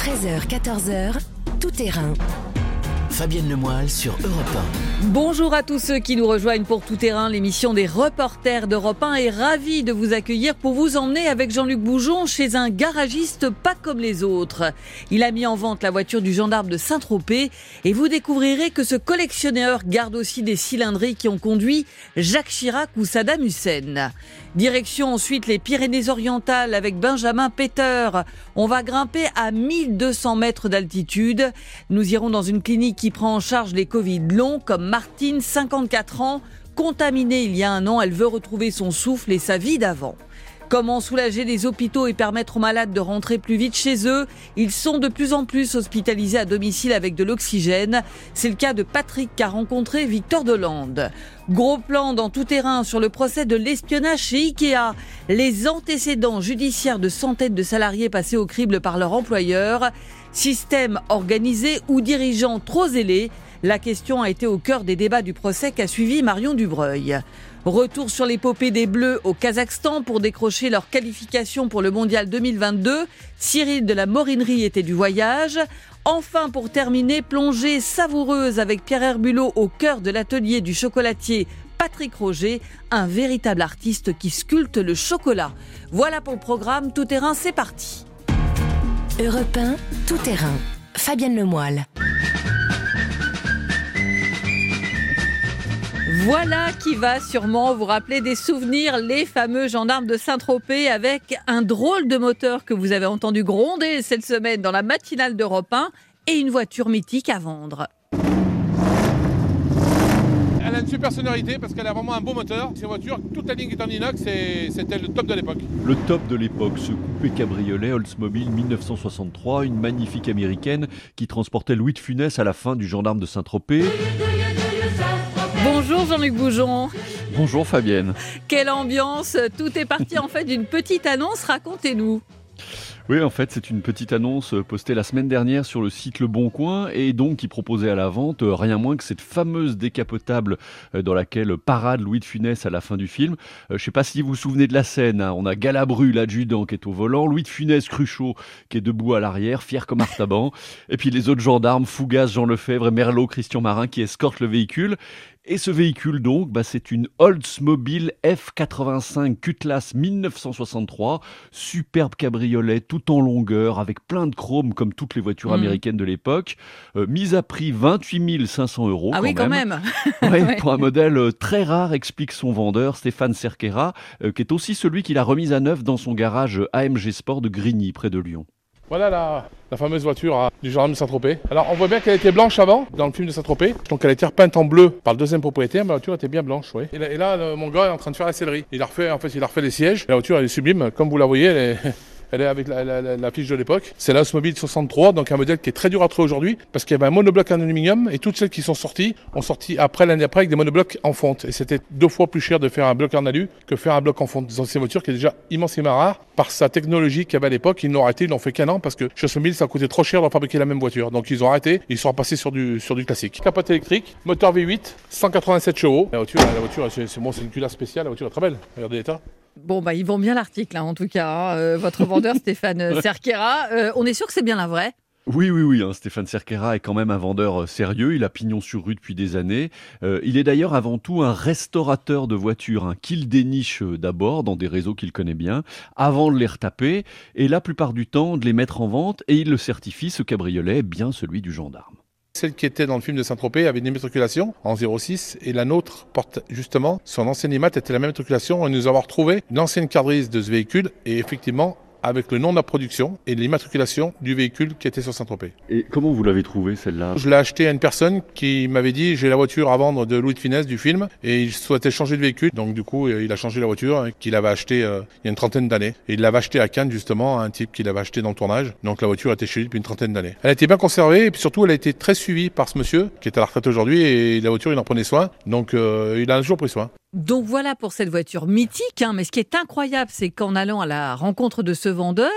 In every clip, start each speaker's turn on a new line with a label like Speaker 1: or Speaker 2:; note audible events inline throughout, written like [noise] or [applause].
Speaker 1: 13h, 14h, tout terrain.
Speaker 2: Fabienne Lemoyle sur Europe
Speaker 3: Bonjour à tous ceux qui nous rejoignent pour Tout Terrain, l'émission des reporters d'Europe 1 est ravie de vous accueillir pour vous emmener avec Jean-Luc Boujon chez un garagiste pas comme les autres. Il a mis en vente la voiture du gendarme de Saint-Tropez et vous découvrirez que ce collectionneur garde aussi des cylindries qui ont conduit Jacques Chirac ou Saddam Hussein. Direction ensuite les Pyrénées-Orientales avec Benjamin Peter. On va grimper à 1200 mètres d'altitude. Nous irons dans une clinique qui prend en charge les Covid longs comme Martine, 54 ans, contaminée il y a un an. Elle veut retrouver son souffle et sa vie d'avant. Comment soulager les hôpitaux et permettre aux malades de rentrer plus vite chez eux Ils sont de plus en plus hospitalisés à domicile avec de l'oxygène. C'est le cas de Patrick qu'a rencontré Victor Delande. Gros plan dans tout terrain sur le procès de l'espionnage chez Ikea. Les antécédents judiciaires de centaines de salariés passés au crible par leur employeur. Système organisé ou dirigeants trop zélés La question a été au cœur des débats du procès qu'a suivi Marion Dubreuil. Retour sur l'épopée des Bleus au Kazakhstan pour décrocher leur qualification pour le Mondial 2022. Cyril de la Morinerie était du voyage. Enfin, pour terminer, plongée savoureuse avec Pierre Herbulot au cœur de l'atelier du chocolatier Patrick Roger, un véritable artiste qui sculpte le chocolat. Voilà pour le programme Tout Terrain, c'est parti.
Speaker 1: Europe 1, tout terrain. Fabienne.
Speaker 3: Voilà qui va sûrement vous rappeler des souvenirs, les fameux gendarmes de Saint-Tropez avec un drôle de moteur que vous avez entendu gronder cette semaine dans la matinale d'Europe 1 et une voiture mythique à vendre.
Speaker 4: Elle a une super sonorité parce qu'elle a vraiment un beau moteur. C'est une voiture, toute la ligne est en inox et c'était le top de l'époque.
Speaker 5: Le top de l'époque, ce coupé cabriolet Oldsmobile 1963, une magnifique américaine qui transportait Louis de Funès à la fin du gendarme de Saint-Tropez.
Speaker 3: Bonjour Jean-Luc Boujon.
Speaker 5: Bonjour Fabienne.
Speaker 3: Quelle ambiance Tout est parti en fait d'une petite annonce, racontez-nous.
Speaker 5: Oui, en fait, c'est une petite annonce postée la semaine dernière sur le site Le Bon Coin et donc qui proposait à la vente euh, rien moins que cette fameuse décapotable euh, dans laquelle parade Louis de Funès à la fin du film. Euh, je ne sais pas si vous vous souvenez de la scène. Hein. On a Galabru, l'adjudant, qui est au volant, Louis de Funès, Cruchot, qui est debout à l'arrière, fier comme Artaban, et puis les autres gendarmes, Fougas, Jean Lefebvre et Merlot, Christian Marin, qui escortent le véhicule. Et ce véhicule donc, bah, c'est une Oldsmobile F85 Cutlass 1963, superbe cabriolet tout en longueur avec plein de chrome comme toutes les voitures
Speaker 3: Mm.
Speaker 5: américaines de l'époque, euh, mise à prix 28 500 euros.
Speaker 3: ah
Speaker 5: quand
Speaker 3: oui, quand
Speaker 5: même.
Speaker 3: même. [laughs] [laughs]
Speaker 5: Ouais,
Speaker 3: Ouais.
Speaker 5: Pour un modèle euh, très rare, explique son vendeur Stéphane Cerquera, euh, qui est aussi celui qui l'a remise à neuf dans son garage AMG Sport de Grigny, près de Lyon.
Speaker 4: Voilà la, fameuse voiture hein, du gendarme de Saint-Tropez. Alors on voit bien qu'elle était blanche avant, dans le film de Saint-Tropez. Donc elle a été repeinte en bleu par le deuxième propriétaire, mais la voiture était bien blanche. oui. Et là, et mon gars est en train de faire la sellerie. Il a refait, en fait, il a refait les sièges. La voiture elle est sublime, comme vous la voyez, elle est... [laughs] Elle est avec la, la- la- fiche de l'époque. C'est la Oldsmobile 63, donc un modèle qui est très dur à trouver aujourd'hui parce qu'il y avait un monobloc en aluminium et toutes celles qui sont sorties ont sorti après l'année après avec des monoblocs en fonte. Et c'était deux fois plus cher de faire un bloc en alu que faire un bloc en fonte. Dans ces voitures qui est déjà immensément rare par sa technologie qu'il y avait à l'époque. Ils l'ont arrêté, ils l'ont fait qu'un an parce que chez Oldsmobile ça coûtait trop cher de fabriquer la même voiture. Donc ils ont arrêté, ils sont repassés sur du, sur du classique. Capote électrique, moteur V8, 187 chevaux. La voiture, la voiture c'est c'est bon, c'est une culasse spéciale, la voiture est très belle. Regardez l'état.
Speaker 3: Bon, bah, ils vont bien l'article, hein, en tout cas. hein. Euh, votre vendeur, [laughs] Stéphane Cerquera. Euh, on est sûr que c'est bien la vraie?
Speaker 5: Oui, oui, oui, hein, Stéphane Cerquera est quand même un vendeur euh, sérieux, il a pignon sur rue depuis des années. Euh, il est d'ailleurs avant tout un restaurateur de voitures, hein, qu'il déniche euh, d'abord dans des réseaux qu'il connaît bien, avant de les retaper, et la plupart du temps de les mettre en vente, et il le certifie, ce cabriolet est bien celui du gendarme.
Speaker 4: Celle qui était dans le film de Saint-Tropez avait une immatriculation en 06 et la nôtre porte justement son ancienne immat était la même immatriculation et nous avons retrouvé une ancienne carte grise de ce véhicule et effectivement avec le nom de la production et l'immatriculation du véhicule qui était sur Saint-Tropez.
Speaker 5: Et comment vous l'avez trouvé celle-là?
Speaker 4: Je l'ai acheté à une personne qui m'avait dit j'ai la voiture à vendre de Louis de Finesse du film et il souhaitait changer de véhicule donc du coup euh, il a changé la voiture hein, qu'il avait acheté euh, il y a une trentaine d'années et il l'avait acheté à Cannes justement à un type qui l'avait acheté dans le tournage donc la voiture était chez lui depuis une trentaine d'années. Elle a été bien conservée et puis surtout elle a été très suivie par ce monsieur qui est à la retraite aujourd'hui et la voiture il en prenait soin donc euh, il a toujours pris soin.
Speaker 3: Donc voilà pour cette voiture mythique. hein. Mais ce qui est incroyable, c'est qu'en allant à la rencontre de ce vendeur,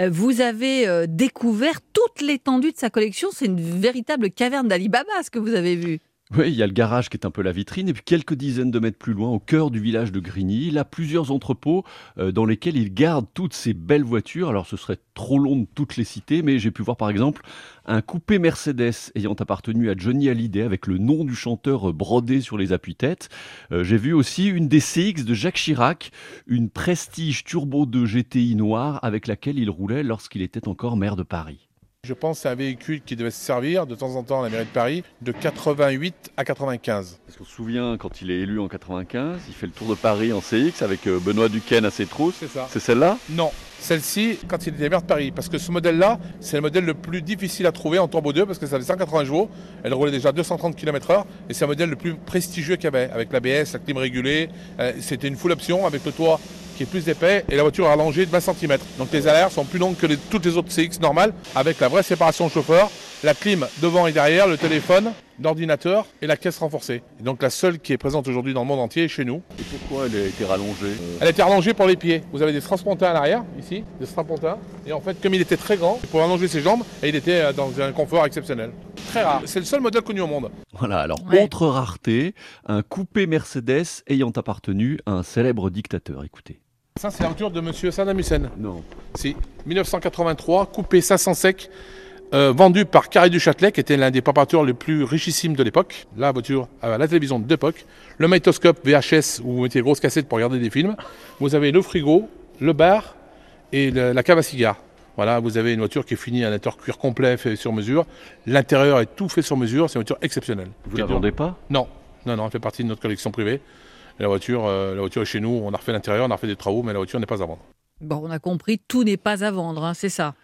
Speaker 3: euh, vous avez euh, découvert toute l'étendue de sa collection. C'est une véritable caverne d'Alibaba, ce que vous avez vu.
Speaker 5: Oui, il y a le garage qui est un peu la vitrine, et puis quelques dizaines de mètres plus loin, au cœur du village de Grigny, il a plusieurs entrepôts euh, dans lesquels il garde toutes ces belles voitures. Alors ce serait trop long de toutes les citer, mais j'ai pu voir par exemple un coupé Mercedes ayant appartenu à Johnny Hallyday avec le nom du chanteur brodé sur les appuis-têtes. Euh, j'ai vu aussi une des CX de Jacques Chirac, une Prestige Turbo 2 GTI noire avec laquelle il roulait lorsqu'il était encore maire de Paris.
Speaker 4: Je pense que c'est un véhicule qui devait se servir de temps en temps à la mairie de Paris de 88 à 95.
Speaker 5: Parce qu'on se souvient, quand il est élu en 95, il fait le tour de Paris en CX avec euh, Benoît Duquesne à ses trousses.
Speaker 4: C'est ça.
Speaker 5: C'est celle-là?
Speaker 4: Non, celle-ci, quand il était maire de Paris, parce que ce modèle-là, c'est le modèle le plus difficile à trouver en turbo 2 parce que ça avait 180 chevaux, elle roulait déjà 230 km/h et c'est un modèle le plus prestigieux qu'il y avait, avec l'ABS, la clim régulée. Euh, C'était une full option avec le toit qui est plus épais et la voiture est allongée de 20 cm. Donc les alertes sont plus longues que les- toutes les autres CX normales avec la vraie séparation chauffeur, la clim devant et derrière, le téléphone, l'ordinateur et la caisse renforcée. Et donc la seule qui est présente aujourd'hui dans le monde entier est chez nous.
Speaker 5: Et pourquoi elle a été rallongée?
Speaker 4: Elle a été rallongée pour les pieds. Vous avez des transpontins à l'arrière, ici, des strapontins. Et en fait, comme il était très grand, il pouvait allonger ses jambes et il était euh, dans un confort exceptionnel. Très rare. C'est le seul modèle connu au monde.
Speaker 5: Voilà, alors
Speaker 3: Ouais.
Speaker 5: autre rareté, un coupé Mercedes ayant appartenu à un célèbre dictateur. Écoutez.
Speaker 4: Ça, c'est la voiture de monsieur Saddam Hussein.
Speaker 5: Non.
Speaker 4: Si, 1983, coupé 500 sec, euh, vendu par Carré du Châtelet, qui était l'un des préparateurs les plus richissimes de l'époque. La voiture à la télévision d'époque. Le magnétoscope VHS, où vous mettez grosses cassettes pour regarder des films. Vous avez le frigo, le bar et le- la cave à cigares. Voilà, vous avez une voiture qui est finie, un intérieur cuir complet fait sur mesure. L'intérieur est tout fait sur mesure. C'est une voiture exceptionnelle.
Speaker 5: Vous
Speaker 4: Qui
Speaker 5: la vendez pas?
Speaker 4: Non, non, non, elle fait partie de notre collection privée. La voiture, euh, la voiture est chez nous. On a refait l'intérieur, on a refait des travaux, mais la voiture n'est pas à vendre.
Speaker 3: Bon, on a compris, tout n'est pas à vendre, hein, c'est ça.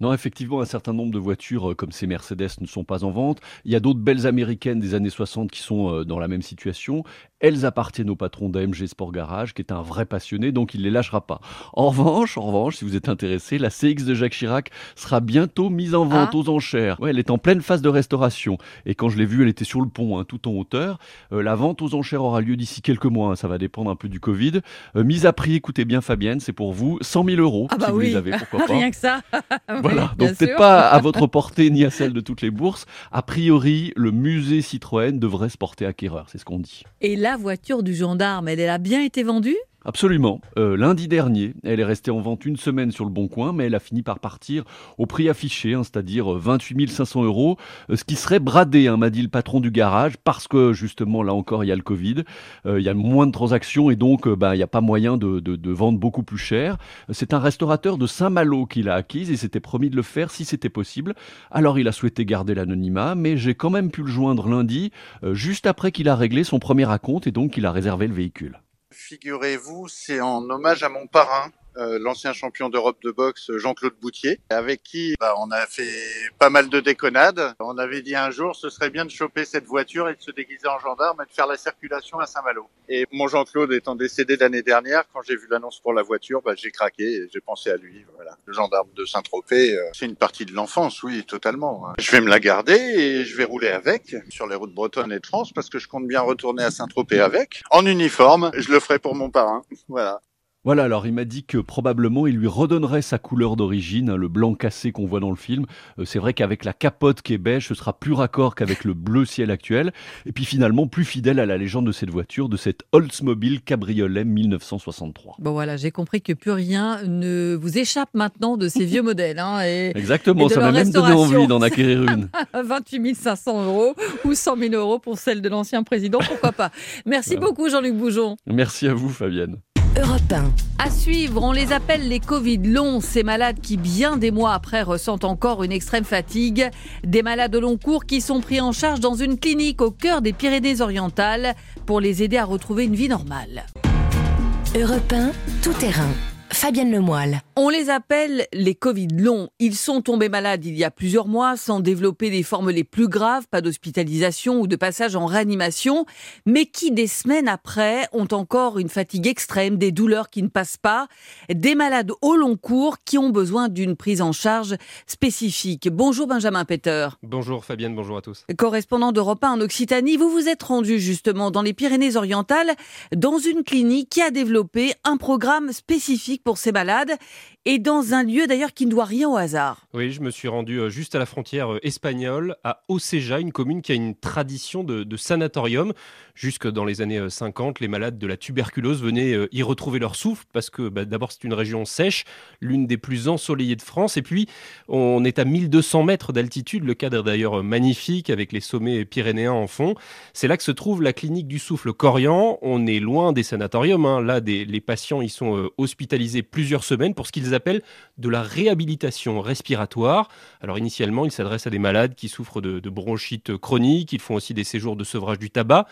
Speaker 5: Non, effectivement, un certain nombre de voitures euh, comme ces Mercedes ne sont pas en vente. Il y a d'autres belles américaines des années 60 qui sont euh, dans la même situation. Elles appartiennent au patron d'AMG Sport Garage, qui est un vrai passionné, donc il ne les lâchera pas. En revanche, en revanche, si vous êtes intéressé, la CX de Jacques Chirac sera bientôt mise en vente
Speaker 3: Ah.
Speaker 5: aux enchères. Ouais, elle est en pleine phase de restauration. Et quand je l'ai vue, elle était sur le pont, hein, tout en hauteur. Euh, la vente aux enchères aura lieu d'ici quelques mois. hein, ça va dépendre un peu du Covid. Euh, mise à prix, écoutez bien Fabienne, c'est pour vous 100 000 euros.
Speaker 3: Ah bah
Speaker 5: si vous
Speaker 3: oui,
Speaker 5: les avez, pourquoi [laughs] pas.
Speaker 3: rien que ça. [laughs]
Speaker 5: Voilà, [laughs] donc peut-être pas à [laughs] votre portée ni à celle de toutes les bourses. A priori, le musée Citroën devrait se porter acquéreur, c'est ce qu'on dit.
Speaker 3: Et la voiture du gendarme, elle, elle a bien été vendue?
Speaker 5: Absolument. Euh, lundi dernier, elle est restée en vente une semaine sur le Bon Coin, mais elle a fini par partir au prix affiché, hein, c'est-à-dire euh, 28 500 euros, euh, ce qui serait bradé, hein, m'a dit le patron du garage, parce que justement là encore il y a le Covid, Euh, il y a moins de transactions et donc euh, bah, il n'y a pas moyen de, vendre beaucoup plus cher. C'est un restaurateur de Saint-Malo qui l'a acquise et s'était promis de le faire si c'était possible. Alors il a souhaité garder l'anonymat, mais j'ai quand même pu le joindre lundi, euh, juste après qu'il a réglé son premier acompte et donc qu'il a réservé le véhicule.
Speaker 6: Figurez-vous, c'est en hommage à mon parrain, euh, l'ancien champion d'Europe de boxe Jean-Claude Boutier, avec qui bah, on a fait pas mal de déconnades. On avait dit un jour, ce serait bien de choper cette voiture et de se déguiser en gendarme et de faire la circulation à Saint-Malo. Et mon Jean-Claude étant décédé l'année dernière, quand j'ai vu l'annonce pour la voiture, bah, j'ai craqué et j'ai pensé à lui. Voilà, le gendarme de Saint-Tropez, euh, c'est une partie de l'enfance, oui, totalement. Je vais me la garder et je vais rouler avec sur les routes bretonnes et de France parce que je compte bien retourner à Saint-Tropez avec, en uniforme. Je le ferai pour mon parrain. [laughs] Voilà.
Speaker 5: Voilà, alors il m'a dit que probablement il lui redonnerait sa couleur d'origine, hein, le blanc cassé qu'on voit dans le film. Euh, c'est vrai qu'avec la capote qui est beige, ce sera plus raccord qu'avec le bleu ciel actuel. Et puis finalement, plus fidèle à la légende de cette voiture, de cette Oldsmobile Cabriolet 1963.
Speaker 3: Bon voilà, j'ai compris que plus rien ne vous échappe maintenant de ces vieux [laughs] modèles. Hein, et
Speaker 5: Exactement,
Speaker 3: Et
Speaker 5: ça m'a même donné envie d'en acquérir une. [laughs]
Speaker 3: 28 500 euros ou 100 000 euros pour celle de l'ancien président, pourquoi pas. Merci
Speaker 5: Voilà.
Speaker 3: beaucoup Jean-Luc Bougeon.
Speaker 5: Merci à vous, Fabienne.
Speaker 1: Europe 1.
Speaker 3: À suivre, on les appelle les Covid longs, ces malades qui, bien des mois après, ressentent encore une extrême fatigue. Des malades au long cours qui sont pris en charge dans une clinique au cœur des Pyrénées-Orientales pour les aider à retrouver une vie normale.
Speaker 1: Europe 1, tout terrain. Fabienne Lemoyle.
Speaker 3: On les appelle les Covid longs. Ils sont tombés malades il y a plusieurs mois sans développer les formes les plus graves, pas d'hospitalisation ou de passage en réanimation, mais qui des semaines après ont encore une fatigue extrême, des douleurs qui ne passent pas, des malades au long cours qui ont besoin d'une prise en charge spécifique. Bonjour Benjamin Peter.
Speaker 7: Bonjour Fabienne, bonjour à tous.
Speaker 3: Correspondant d'Europe 1 en Occitanie, vous vous êtes rendu justement dans les Pyrénées-Orientales dans une clinique qui a développé un programme spécifique pour ces malades et dans un lieu d'ailleurs qui ne doit rien au hasard.
Speaker 7: Oui, je me suis rendu euh, juste à la frontière euh, espagnole, à Oceja, une commune qui a une tradition de, sanatorium. Jusque dans les années 50, les malades de la tuberculose venaient y retrouver leur souffle parce que bah, d'abord c'est une région sèche, l'une des plus ensoleillées de France, et puis on est à 1200 mètres d'altitude, le cadre d'ailleurs magnifique avec les sommets pyrénéens en fond. C'est là que se trouve la clinique du souffle Corian. On est loin des sanatoriums, hein. là les patients y sont hospitalisés plusieurs semaines pour ce qu'ils appelle de la réhabilitation respiratoire. Alors initialement, il s'adresse à des malades qui souffrent de, de bronchite chronique, ils font aussi des séjours de sevrage du tabac,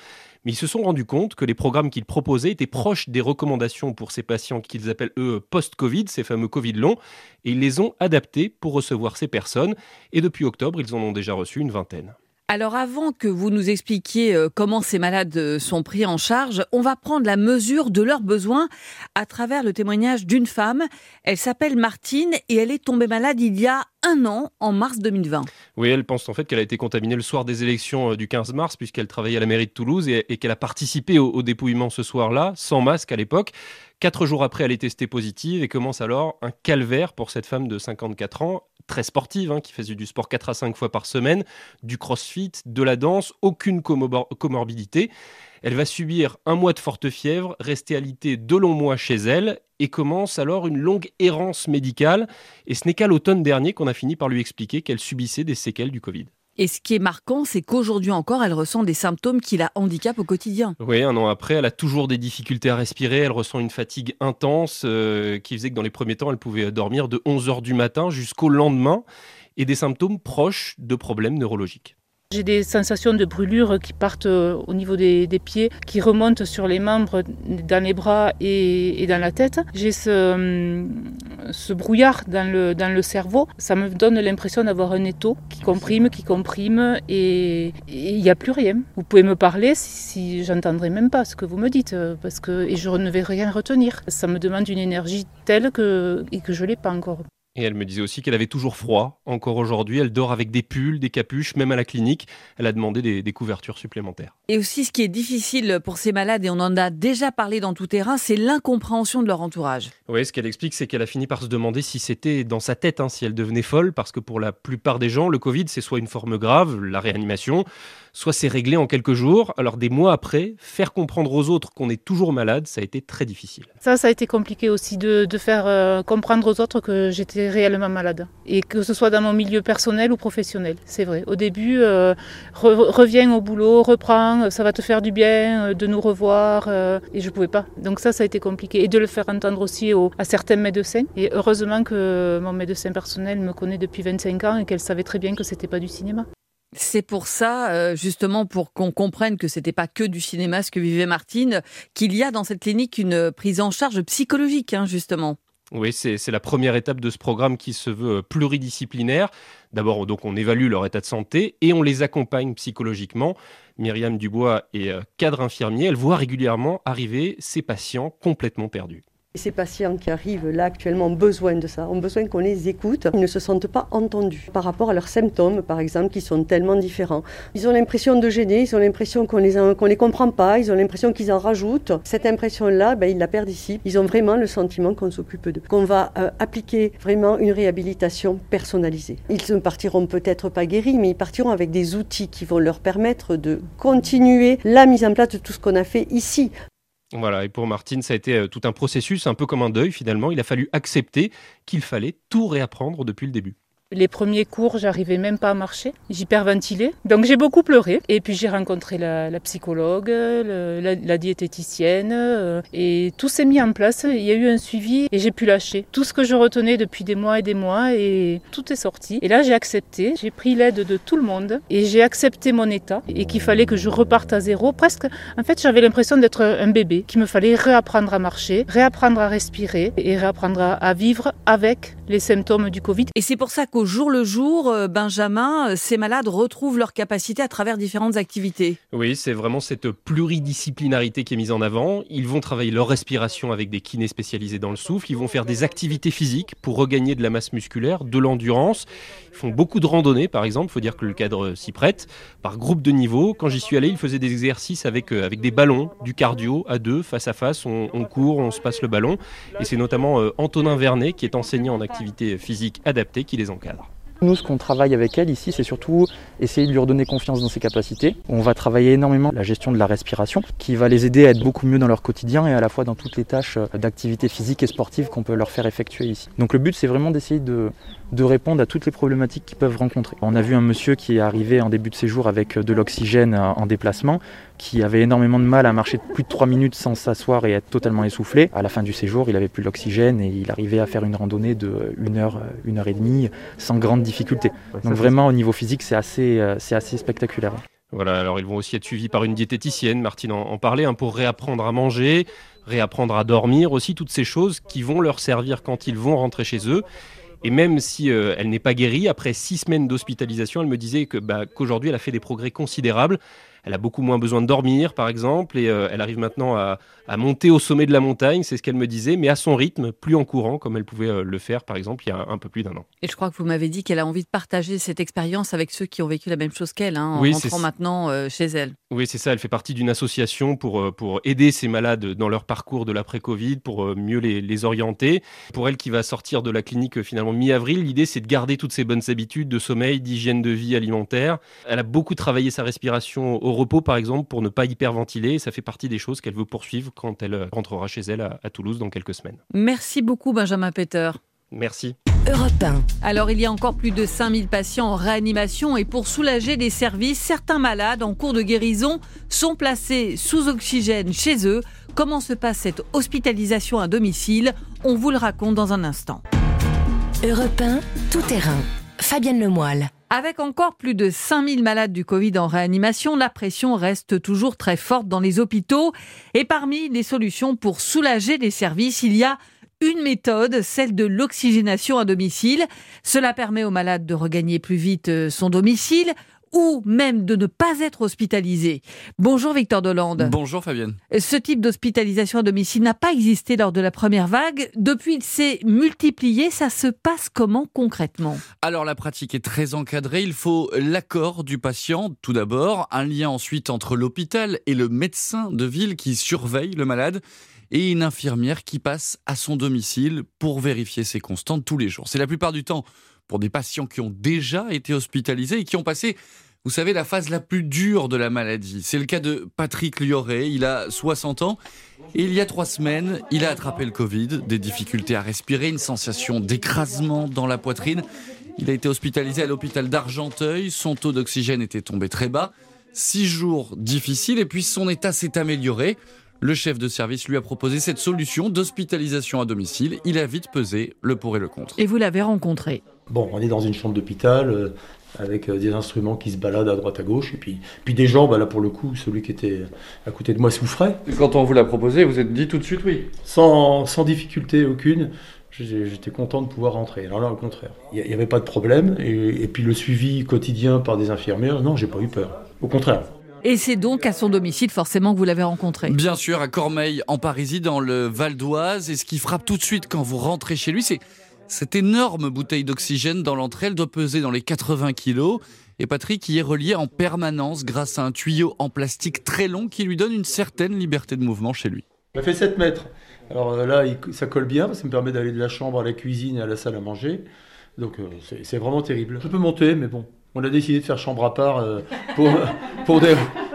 Speaker 7: mais ils se sont rendus compte que les programmes qu'ils proposaient étaient proches des recommandations pour ces patients qu'ils appellent eux post-Covid, ces fameux Covid longs, et ils les ont adaptés pour recevoir ces personnes, et depuis octobre, ils en ont déjà reçu une vingtaine.
Speaker 3: Alors avant que vous nous expliquiez euh, comment ces malades euh, sont pris en charge, on va prendre la mesure de leurs besoins à travers le témoignage d'une femme. Elle s'appelle Martine et elle est tombée malade il y a un an, en mars 2020.
Speaker 7: Oui, elle pense en fait qu'elle a été contaminée le soir des élections euh, du 15 mars puisqu'elle travaillait à la mairie de Toulouse et, qu'elle a participé au, dépouillement ce soir-là, sans masque à l'époque. Quatre jours après, elle est testée positive et commence alors un calvaire pour cette femme de 54 ans très sportive, hein, qui faisait du sport 4 à 5 fois par semaine, du crossfit, de la danse, aucune comorbidité. Elle va subir un mois de forte fièvre, rester alitée de longs mois chez elle, et commence alors une longue errance médicale. Et ce n'est qu'à l'automne dernier qu'on a fini par lui expliquer qu'elle subissait des séquelles du Covid.
Speaker 3: Et ce qui est marquant, c'est qu'aujourd'hui encore, elle ressent des symptômes qui la handicapent au quotidien.
Speaker 7: Oui, un an après, elle a toujours des difficultés à respirer, elle ressent une fatigue intense euh, qui faisait que dans les premiers temps, elle pouvait dormir de 11h du matin jusqu'au lendemain et des symptômes proches de problèmes neurologiques.
Speaker 8: J'ai des sensations de brûlure qui partent euh, au niveau des, pieds, qui remontent sur les membres, dans les bras et, dans la tête. J'ai ce, ce, brouillard dans le, dans le cerveau. Ça me donne l'impression d'avoir un étau qui comprime, qui comprime et il n'y a plus rien. Vous pouvez me parler si, si j'entendrai même pas ce que vous me dites euh, parce que, et je ne vais rien retenir. Ça me demande une énergie telle que, et que je ne l'ai pas encore.
Speaker 7: Et elle me disait aussi qu'elle avait toujours froid. Encore aujourd'hui, elle dort avec des pulls, des capuches, même à la clinique. Elle a demandé des, couvertures supplémentaires.
Speaker 3: Et aussi, ce qui est difficile pour ces malades, et on en a déjà parlé dans tout terrain, c'est l'incompréhension de leur entourage.
Speaker 7: Oui, ce qu'elle explique, c'est qu'elle a fini par se demander si c'était dans sa tête, hein, si elle devenait folle, parce que pour la plupart des gens, le Covid, c'est soit une forme grave, la réanimation, soit c'est réglé en quelques jours. Alors des mois après, faire comprendre aux autres qu'on est toujours malade, ça a été très difficile.
Speaker 8: Ça, ça a été compliqué aussi de, faire euh, comprendre aux autres que j'étais réellement malade. Et que ce soit dans mon milieu personnel ou professionnel, c'est vrai. Au début, euh, reviens au boulot, reprends, ça va te faire du bien euh, de nous revoir. et je ne pouvais pas. Donc ça, ça a été compliqué. Et de le faire entendre aussi à certains médecins. Et heureusement que mon médecin personnel me connaît depuis 25 ans et qu'elle savait très bien que c'était pas du cinéma.
Speaker 3: C'est pour ça, euh, justement, pour qu'on comprenne que c'était pas que du cinéma ce que vivait Martine, qu'il y a dans cette clinique une prise en charge psychologique, hein, justement.
Speaker 7: Oui, c'est la première étape de ce programme qui se veut pluridisciplinaire. D'abord, donc, on évalue leur état de santé et on les accompagne psychologiquement. Myriam Dubois est euh, cadre infirmier. Elle voit régulièrement arriver ses patients complètement perdus.
Speaker 9: Ces patients qui arrivent là actuellement ont besoin de ça, ont besoin qu'on les écoute. Ils ne se sentent pas entendus par rapport à leurs symptômes, par exemple, qui sont tellement différents. Ils ont l'impression de gêner, ils ont l'impression qu'on les, les comprend pas, ils ont l'impression qu'ils en rajoutent. Cette impression-là, ben, ils la perdent ici. Ils ont vraiment le sentiment qu'on s'occupe d'eux, qu'on va euh, appliquer vraiment une réhabilitation personnalisée. Ils ne partiront peut-être pas guéris, mais ils partiront avec des outils qui vont leur permettre de continuer la mise en place de tout ce qu'on a fait ici.
Speaker 7: Voilà, et pour Martine, ça a été euh, tout un processus, un peu comme un deuil finalement. Il a fallu accepter qu'il fallait tout réapprendre depuis le début.
Speaker 8: Les premiers cours, j'arrivais même pas à marcher, j'hyperventilais. Donc j'ai beaucoup pleuré. Et puis j'ai rencontré la, psychologue, la, diététicienne, euh, et tout s'est mis en place. Il y a eu un suivi et j'ai pu lâcher tout ce que je retenais depuis des mois et des mois, et tout est sorti. Et là, j'ai accepté, j'ai pris l'aide de tout le monde, et j'ai accepté mon état, et qu'il fallait que je reparte à zéro. Presque, en fait, j'avais l'impression d'être un bébé, qu'il me fallait réapprendre à marcher, réapprendre à respirer, et réapprendre à vivre avec les symptômes du Covid.
Speaker 3: Et c'est pour ça qu'au jour le jour, euh, Benjamin, euh, ces malades retrouvent leur capacité à travers différentes activités.
Speaker 7: Oui, c'est vraiment cette pluridisciplinarité qui est mise en avant. Ils vont travailler leur respiration avec des kinés spécialisés dans le souffle. Ils vont faire des activités physiques pour regagner de la masse musculaire, de l'endurance. Ils font beaucoup de randonnées, par exemple. Il faut dire que le cadre s'y prête. Par groupe de niveau. Quand j'y suis allé, ils faisaient des exercices avec, euh, avec des ballons, du cardio à deux, face à face. On, on court, on se passe le ballon. Et c'est notamment euh, Antonin Vernet, qui est enseignant en activité physique adaptée, qui les encadre.
Speaker 10: Nous, ce qu'on travaille avec elle ici, c'est surtout essayer de lui redonner confiance dans ses capacités. On va travailler énormément la gestion de la respiration, qui va les aider à être beaucoup mieux dans leur quotidien et à la fois dans toutes les tâches euh, d'activité physique et sportive qu'on peut leur faire effectuer ici. Donc le but, c'est vraiment d'essayer de, de répondre à toutes les problématiques qu'ils peuvent rencontrer. On a vu un monsieur qui est arrivé en début de séjour avec de l'oxygène euh, en déplacement, qui avait énormément de mal à marcher plus de 3 minutes sans s'asseoir et être totalement essoufflé. À la fin du séjour, il avait plus l'oxygène et il arrivait à faire une randonnée de 1 heure, 1 heure et demie sans grande difficulté. Donc vraiment au niveau physique, c'est assez, euh, c'est assez spectaculaire.
Speaker 7: Voilà, alors ils vont aussi être suivis par une diététicienne, Martine en, en parlait, hein, pour réapprendre à manger, réapprendre à dormir aussi, toutes ces choses qui vont leur servir quand ils vont rentrer chez eux. Et même si euh, elle n'est pas guérie, après six semaines d'hospitalisation, elle me disait que bah, qu'aujourd'hui elle a fait des progrès considérables. Elle a beaucoup moins besoin de dormir, par exemple, et euh, elle arrive maintenant à, à monter au sommet de la montagne, c'est ce qu'elle me disait, mais à son rythme, plus en courant, comme elle pouvait euh, le faire, par exemple, il y a un peu plus d'un an.
Speaker 3: Et je crois que vous m'avez dit qu'elle a envie de partager cette expérience avec ceux qui ont vécu la même chose qu'elle, hein, en
Speaker 7: Oui,
Speaker 3: rentrant maintenant euh, chez elle.
Speaker 7: Oui, c'est ça. Elle fait partie d'une association pour, euh, pour aider ces malades dans leur parcours de l'après-Covid, pour mieux les, les orienter. Pour elle qui va sortir de la clinique finalement mi-avril, l'idée c'est de garder toutes ses bonnes habitudes de sommeil, d'hygiène de vie alimentaire. Elle a beaucoup travaillé sa respiration au repos, par exemple, pour ne pas hyperventiler. Ça fait partie des choses qu'elle veut poursuivre quand elle euh, rentrera chez elle à, à Toulouse dans quelques semaines.
Speaker 3: Merci beaucoup, Benjamin Peter.
Speaker 7: Merci.
Speaker 1: Europe 1.
Speaker 3: Alors, il y a encore plus de 5000 patients en réanimation et pour soulager les services, certains malades en cours de guérison sont placés sous oxygène chez eux. Comment se passe cette hospitalisation à domicile? On vous le raconte dans un instant.
Speaker 1: Europe 1, tout terrain. Fabienne Lemoyle.
Speaker 3: Avec encore plus de 5000 malades du Covid en réanimation, la pression reste toujours très forte dans les hôpitaux. Et parmi les solutions pour soulager les services, il y a une méthode, celle de l'oxygénation à domicile. Cela permet aux malades de regagner plus vite euh, son domicile ou même de ne pas être hospitalisé. Bonjour Victor Dolande.
Speaker 11: Bonjour Fabienne.
Speaker 3: Ce type d'hospitalisation à domicile n'a pas existé lors de la première vague. Depuis, il s'est multiplié. Ça se passe comment concrètement?
Speaker 11: Alors la pratique est très encadrée, il faut l'accord du patient tout d'abord, un lien ensuite entre l'hôpital et le médecin de ville qui surveille le malade et une infirmière qui passe à son domicile pour vérifier ses constantes tous les jours. C'est la plupart du temps pour des patients qui ont déjà été hospitalisés et qui ont passé vous savez, la phase la plus dure de la maladie. C'est le cas de Patrick Lioré. Il a 60 ans et il y a trois semaines, il a attrapé le Covid, des difficultés à respirer, une sensation d'écrasement dans la poitrine. Il a été hospitalisé à l'hôpital d'Argenteuil. Son taux d'oxygène était tombé très bas. Six jours difficiles et puis son état s'est amélioré. Le chef de service lui a proposé cette solution d'hospitalisation à domicile. Il a vite pesé le pour et le contre.
Speaker 3: Et vous l'avez rencontré?
Speaker 12: Bon, on est dans une chambre d'hôpital euh, avec euh, des instruments qui se baladent à droite à gauche, et puis, puis des gens, bah là pour le coup, celui qui était à côté de moi souffrait.
Speaker 11: Quand on vous l'a proposé, vous êtes dit tout de suite oui.
Speaker 12: Sans, sans difficulté aucune, j'étais content de pouvoir rentrer. Alors là, au contraire, il n'y avait pas de problème, et, et puis le suivi quotidien par des infirmières, non, j'ai pas eu peur. Au contraire.
Speaker 3: Et c'est donc à son domicile forcément que vous l'avez rencontré.
Speaker 11: Bien sûr, à Cormeil, en Parisie, dans le Val d'Oise. Et ce qui frappe tout de suite quand vous rentrez chez lui, c'est cette énorme bouteille d'oxygène dans l'entrée. Elle doit peser dans les 80 kilos. Et Patrick y est relié en permanence grâce à un tuyau en plastique très long qui lui donne une certaine liberté de mouvement chez lui.
Speaker 12: Ça fait 7 mètres. Alors euh, là, ça colle bien, ça me permet d'aller de la chambre à la cuisine et à la salle à manger. Donc euh, c'est c'est vraiment terrible. Je peux monter, mais bon, on a décidé de faire chambre à part euh, pour, [laughs] pour, des,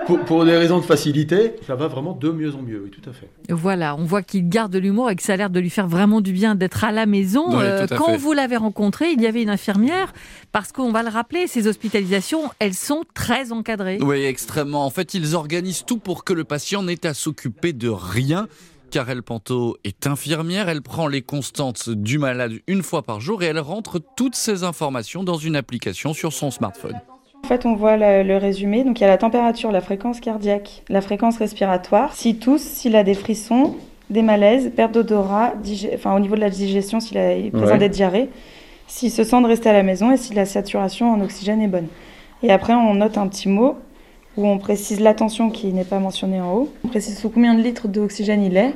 Speaker 12: pour, pour des raisons de facilité. Ça va vraiment de mieux en mieux, oui, tout à fait.
Speaker 3: Voilà, on voit qu'il garde de l'humour et que ça a l'air de lui faire vraiment du bien d'être à la maison.
Speaker 11: Oui,
Speaker 3: Euh, quand
Speaker 11: fait.
Speaker 3: vous l'avez rencontré, il y avait une infirmière, parce qu'on va le rappeler, ces hospitalisations, elles sont très encadrées.
Speaker 11: Oui, extrêmement. En fait, ils organisent tout pour que le patient n'ait à s'occuper de rien. Karel Panto est infirmière, elle prend les constantes du malade une fois par jour et elle rentre toutes ces informations dans une application sur son smartphone.
Speaker 13: En fait, on voit le, le résumé. Donc, il y a la température, la fréquence cardiaque, la fréquence respiratoire, s'il tousse, s'il a des frissons, des malaises, perte d'odorat, enfin, au niveau de la digestion, s'il a présent des diarrhées, s'il se sent de rester à la maison et si la saturation en oxygène est bonne. Et après, on note un petit mot où on précise l'attention qui n'est pas mentionnée en haut. On précise sous combien de litres d'oxygène il est.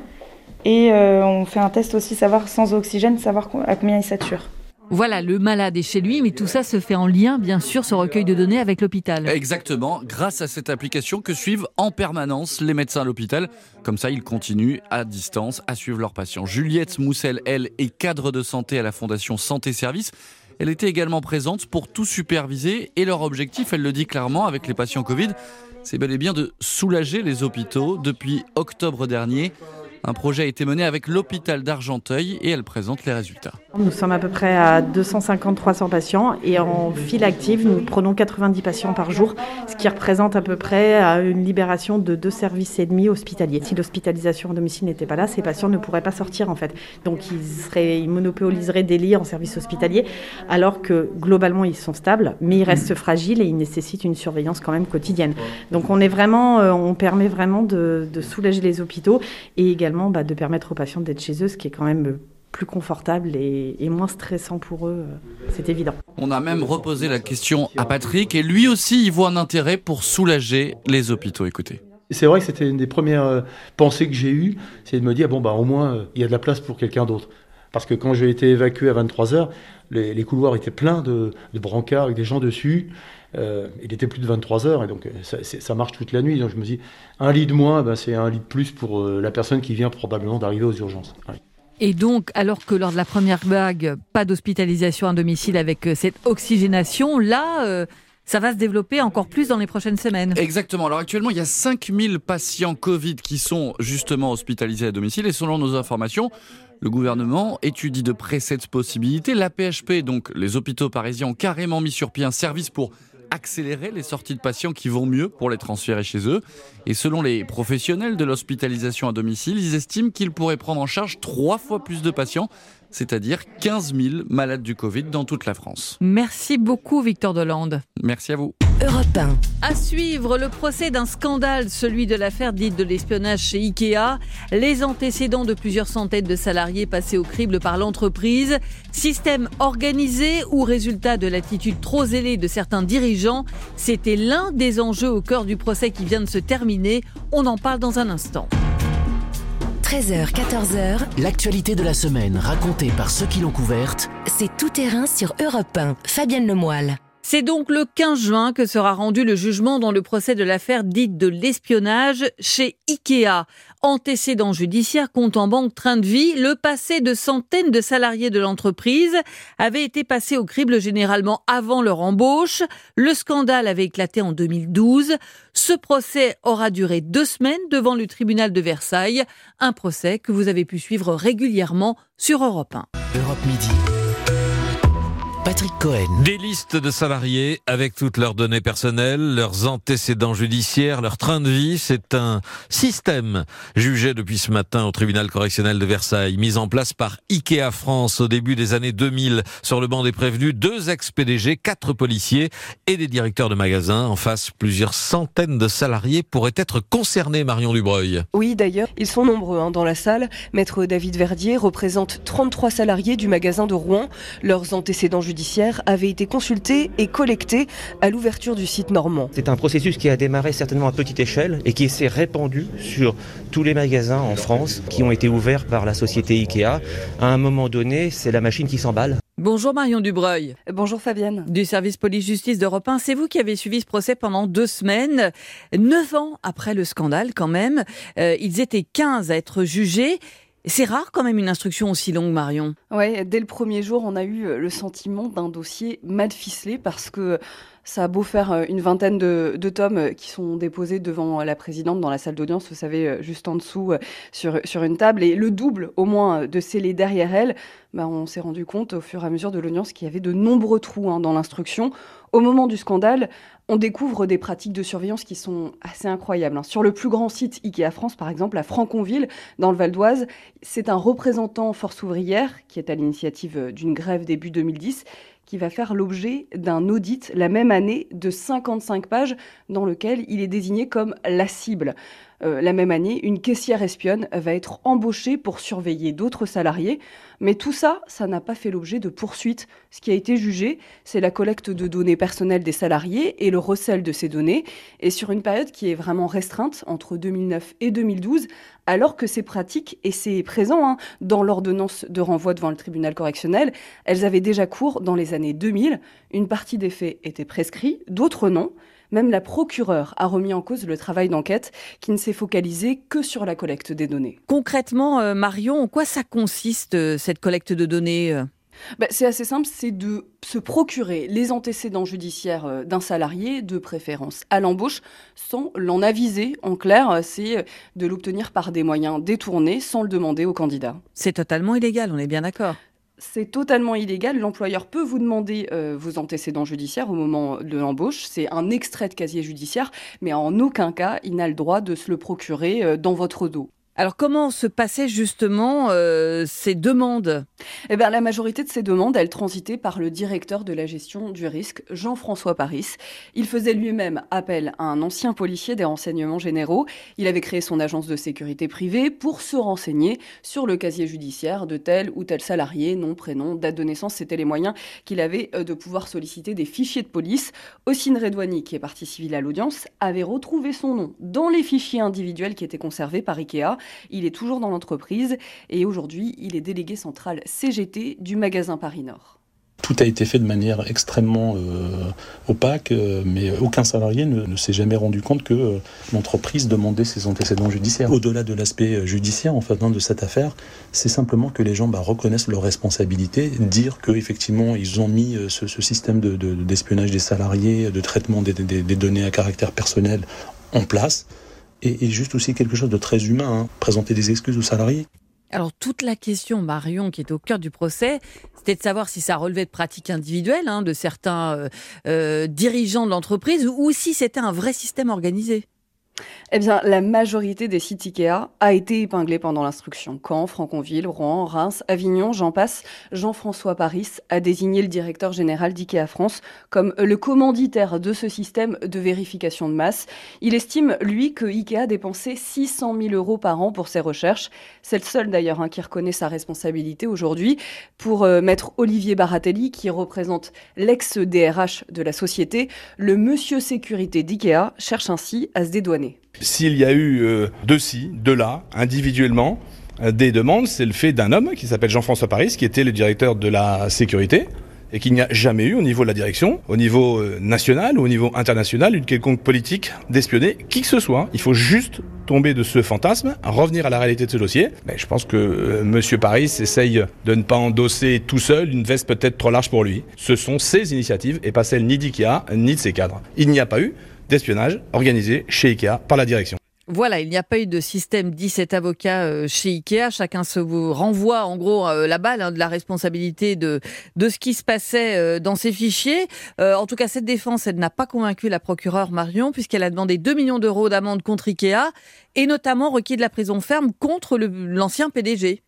Speaker 13: Et euh, on fait un test aussi, savoir sans oxygène, savoir à combien il sature.
Speaker 3: Voilà, le malade est chez lui, mais tout ça se fait en lien, bien sûr, ce recueil de données avec l'hôpital.
Speaker 11: Exactement, grâce à cette application que suivent en permanence les médecins à l'hôpital. Comme ça, ils continuent à distance à suivre leurs patients. Juliette Moussel, elle, est cadre de santé à la Fondation Santé Service. Elle était également présente pour tout superviser et leur objectif, elle le dit clairement avec les patients Covid, c'est bel et bien de soulager les hôpitaux. Depuis octobre dernier, un projet a été mené avec l'hôpital d'Argenteuil et elle présente les résultats.
Speaker 14: Nous sommes à peu près à 250-300 patients et en file active, nous prenons 90 patients par jour, ce qui représente à peu près une libération de deux services et demi hospitaliers. Si l'hospitalisation à domicile n'était pas là, ces patients ne pourraient pas sortir en fait. Donc ils, seraient, ils monopoliseraient des lits en service hospitalier alors que globalement ils sont stables, mais ils restent fragiles et ils nécessitent une surveillance quand même quotidienne. Donc on est vraiment, euh, on permet vraiment de, de soulager les hôpitaux et également bah, de permettre aux patients d'être chez eux, ce qui est quand même plus confortable et, moins stressant pour eux, c'est évident.
Speaker 11: On a même reposé la question à Patrick et lui aussi il voit un intérêt pour soulager les hôpitaux. Écoutez.
Speaker 12: C'est vrai que c'était une des premières euh, pensées que j'ai eues, c'est de me dire, bon, bah, au moins, euh, il y a de la place pour quelqu'un d'autre. Parce que quand j'ai été évacué à 23h, les, couloirs étaient pleins de, brancards avec des gens dessus. Euh, il était plus de 23 heures et donc euh, ça, marche toute la nuit. Donc je me dis, un lit de moins, ben, c'est un lit de plus pour euh, la personne qui vient probablement d'arriver aux urgences.
Speaker 3: Et donc, alors que lors de la première vague, pas d'hospitalisation à domicile avec cette oxygénation, là, ça va se développer encore plus dans les prochaines semaines.
Speaker 11: Exactement. Alors actuellement, il y a 5000 patients Covid qui sont justement hospitalisés à domicile et selon nos informations, le gouvernement étudie de près cette possibilité. La PHP, donc les hôpitaux parisiens, ont carrément mis sur pied un service pour accélérer les sorties de patients qui vont mieux pour les transférer chez eux. Et selon les professionnels de l'hospitalisation à domicile, ils estiment qu'ils pourraient prendre en charge trois fois plus de patients c'est-à-dire 15 000 malades du Covid dans toute la France.
Speaker 3: Merci beaucoup Victor Delande.
Speaker 11: Merci à vous.
Speaker 1: Europe 1.
Speaker 3: À suivre le procès d'un scandale, celui de l'affaire dite de l'espionnage chez Ikea, les antécédents de plusieurs centaines de salariés passés au crible par l'entreprise, système organisé ou résultat de l'attitude trop zélée de certains dirigeants, c'était l'un des enjeux au cœur du procès qui vient de se terminer. On en parle dans un instant.
Speaker 1: 13h, 14h.
Speaker 2: L'actualité de la semaine racontée par ceux qui l'ont couverte.
Speaker 1: C'est tout terrain sur Europe 1. Fabienne Lemoyle.
Speaker 3: C'est donc le 15 juin que sera rendu le jugement dans le procès de l'affaire dite de l'espionnage chez Ikea. Antécédents judiciaires, compte en banque, train de vie, le passé de centaines de salariés de l'entreprise avait été passé au crible généralement avant leur embauche. Le scandale avait éclaté en 2012. Ce procès aura duré deux semaines devant le tribunal de Versailles. Un procès que vous avez pu suivre régulièrement sur Europe 1.
Speaker 2: Europe Midi. Patrick Cohen.
Speaker 15: Des listes de salariés avec toutes leurs données personnelles, leurs antécédents judiciaires, leur train de vie. C'est un système jugé depuis ce matin au tribunal correctionnel de Versailles, mis en place par Ikea France au début des années 2000. Sur le banc des prévenus, deux ex-PDG, quatre policiers et des directeurs de magasins. En face, plusieurs centaines de salariés pourraient être concernés, Marion Dubreuil.
Speaker 16: Oui, d'ailleurs, ils sont nombreux hein, dans la salle. Maître David Verdier représente 33 salariés du magasin de Rouen. Leurs antécédents judiciaires judiciaire avait été consulté et collecté à l'ouverture du site normand.
Speaker 17: C'est un processus qui a démarré certainement à petite échelle et qui s'est répandu sur tous les magasins en France qui ont été ouverts par la société Ikea. À un moment donné, c'est la machine qui s'emballe.
Speaker 3: Bonjour Marion Dubreuil.
Speaker 16: Bonjour Fabienne.
Speaker 3: Du service police-justice d'Europe 1. C'est vous qui avez suivi ce procès pendant deux semaines. Neuf ans après le scandale quand même. Euh, ils étaient 15 à être jugés. C'est rare quand même une instruction aussi longue, Marion.
Speaker 16: Oui, dès le premier jour, on a eu euh, le sentiment d'un dossier mal ficelé parce que ça a beau faire euh, une vingtaine de, tomes euh, qui sont déposés devant la présidente dans la salle d'audience, vous savez, juste en dessous sur, sur une table, et le double au moins de scellés derrière elle, bah, on s'est rendu compte au fur et à mesure de l'audience qu'il y avait de nombreux trous hein, dans l'instruction. Au moment du scandale, on découvre des pratiques de surveillance qui sont assez incroyables. Hein. Sur le plus grand site IKEA France, par exemple, à Franconville, dans le Val d'Oise, c'est un représentant force ouvrière, qui est à l'initiative euh, d'une grève début 2010, qui va faire l'objet d'un audit la même année de 55 pages dans lequel il est désigné comme la cible. Euh, la même année, une caissière espionne va être embauchée pour surveiller d'autres salariés. Mais tout ça, ça n'a pas fait l'objet de poursuites. Ce qui a été jugé, c'est la collecte de données personnelles des salariés et le recel de ces données. Et sur une période qui est vraiment restreinte, entre 2009 et 2012, alors que ces pratiques, et c'est présent hein, dans l'ordonnance de renvoi devant le tribunal correctionnel, elles avaient déjà cours dans les années 2000. Une partie des faits était prescrits, d'autres non. Même la procureure a remis en cause le travail d'enquête qui ne s'est focalisé que sur la collecte des données.
Speaker 3: Concrètement, euh, Marion, en quoi ça consiste euh, cette collecte de données euh
Speaker 16: bah, c'est assez simple, c'est de se procurer les antécédents judiciaires d'un salarié, de préférence à l'embauche, sans l'en aviser. En clair, c'est de l'obtenir par des moyens détournés, sans le demander au candidat.
Speaker 3: C'est totalement illégal, on est bien d'accord
Speaker 16: c'est totalement illégal. L'employeur peut vous demander euh, vos antécédents judiciaires au moment de l'embauche. C'est un extrait de casier judiciaire, mais en aucun cas, il n'a le droit de se le procurer euh, dans votre dos.
Speaker 3: Alors comment se passaient justement euh, ces demandes?
Speaker 16: Eh bien, la majorité de ces demandes, elles transitaient par le directeur de la gestion du risque, Jean-François Paris. Il faisait lui-même appel à un ancien policier des renseignements généraux. Il avait créé son agence de sécurité privée pour se renseigner sur le casier judiciaire de tel ou tel salarié, nom, prénom, date de naissance. C'était les moyens qu'il avait euh, de pouvoir solliciter des fichiers de police. Ossine Redouani, qui est partie civile à l'audience, avait retrouvé son nom dans les fichiers individuels qui étaient conservés par IKEA. Il est toujours dans l'entreprise et aujourd'hui, il est délégué central CGT du magasin Paris Nord.
Speaker 18: Tout a été fait de manière extrêmement euh, opaque, euh, mais aucun salarié ne, s'est jamais rendu compte que euh, l'entreprise demandait ses antécédents judiciaires. Au-delà de l'aspect judiciaire, en fait, de cette affaire, c'est simplement que les gens bah, reconnaissent leurs responsabilités, dire qu'effectivement ils ont mis ce, système d'espionnage des salariés, de traitement des, données à caractère personnel en place et, juste aussi quelque chose de très humain, hein, présenter des excuses aux salariés.
Speaker 3: Alors toute la question, Marion, qui est au cœur du procès, c'était de savoir si ça relevait de pratiques individuelles hein, de certains euh, euh, dirigeants de l'entreprise ou si c'était un vrai système organisé.
Speaker 16: Eh bien, la majorité des sites IKEA a été épinglée pendant l'instruction. Caen, Franconville, Rouen, Reims, Avignon, j'en passe. Jean-François Paris a désigné le directeur général d'IKEA France comme le commanditaire de ce système de vérification de masse. Il estime, lui, que IKEA dépensait 600 000 euros par an pour ses recherches. C'est le seul, d'ailleurs, hein, qui reconnaît sa responsabilité aujourd'hui. Pour euh, maître Olivier Baratelli, qui représente l'ex-DRH de la société, le monsieur sécurité d'IKEA cherche ainsi à se dédouaner.
Speaker 19: S'il y a eu euh, de ci, de là, individuellement, euh, des demandes, c'est le fait d'un homme qui s'appelle Jean-François Paris, qui était le directeur de la sécurité, et qu'il n'y a jamais eu au niveau de la direction, au niveau euh, national ou au niveau international, une quelconque politique d'espionner qui que ce soit. Il faut juste tomber de ce fantasme, revenir à la réalité de ce dossier. Mais je pense que Monsieur Paris essaye de ne pas endosser tout seul une veste peut-être trop large pour lui. Ce sont ses initiatives et pas celles ni d'IKEA ni de ses cadres. Il n'y a pas eu d'espionnage organisé chez Ikea par la direction.
Speaker 3: Voilà, il n'y a pas eu de système 17 avocats euh, chez Ikea. Chacun se renvoie en gros euh, la balle hein, de la responsabilité de, de ce qui se passait euh, dans ces fichiers. en tout cas, cette défense, elle n'a pas convaincu la procureure Marion puisqu'elle a demandé 2 millions d'euros d'amende contre Ikea et notamment requis de la prison ferme contre l'ancien PDG.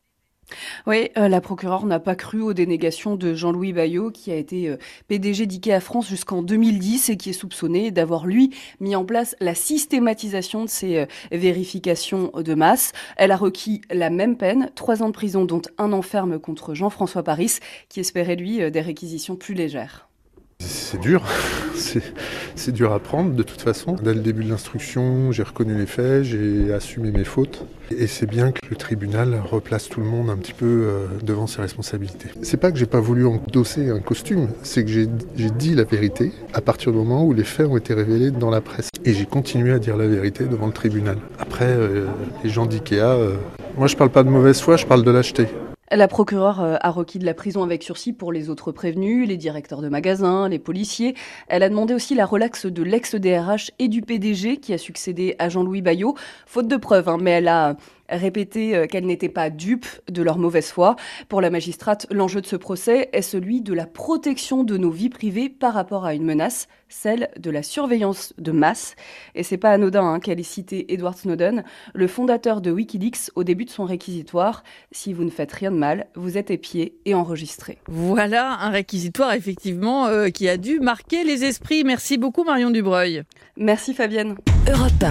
Speaker 16: Oui, euh, la procureure n'a pas cru aux dénégations de Jean-Louis Bayot, qui a été euh, PDG d'IKEA France jusqu'en 2010 et qui est soupçonné d'avoir, lui, mis en place la systématisation de ces euh, vérifications de masse. Elle a requis la même peine, trois ans de prison, dont un enferme contre Jean-François Paris, qui espérait, lui, des réquisitions plus légères.
Speaker 20: C'est dur, [laughs] c'est dur à prendre de toute façon. Dès le début de l'instruction, j'ai reconnu les faits, j'ai assumé mes fautes. Et c'est bien que le tribunal replace tout le monde un petit peu euh, devant ses responsabilités. C'est pas que j'ai pas voulu endosser un costume, c'est que j'ai dit la vérité à partir du moment où les faits ont été révélés dans la presse. Et j'ai continué à dire la vérité devant le tribunal. Après, euh, les gens d'IKEA, euh, moi je parle pas de mauvaise foi, je parle de lâcheté.
Speaker 16: La procureure euh, a requis de la prison avec sursis pour les autres prévenus, les directeurs de magasins, les policiers. Elle a demandé aussi la relaxe de l'ex-DRH et du PDG qui a succédé à Jean-Louis Bayot, faute de preuves, hein, mais elle a répété euh, qu'elle n'était pas dupe de leur mauvaise foi. Pour la magistrate, l'enjeu de ce procès est celui de la protection de nos vies privées par rapport à une menace, celle de la surveillance de masse. Et c'est pas anodin hein, qu'elle ait cité Edward Snowden, le fondateur de Wikileaks, au début de son réquisitoire. Si vous ne faites rien de mal, vous êtes épié et enregistré.
Speaker 3: Voilà un réquisitoire effectivement euh, qui a dû marquer les esprits. Merci beaucoup Marion Dubreuil.
Speaker 16: Merci Fabienne.
Speaker 1: Europe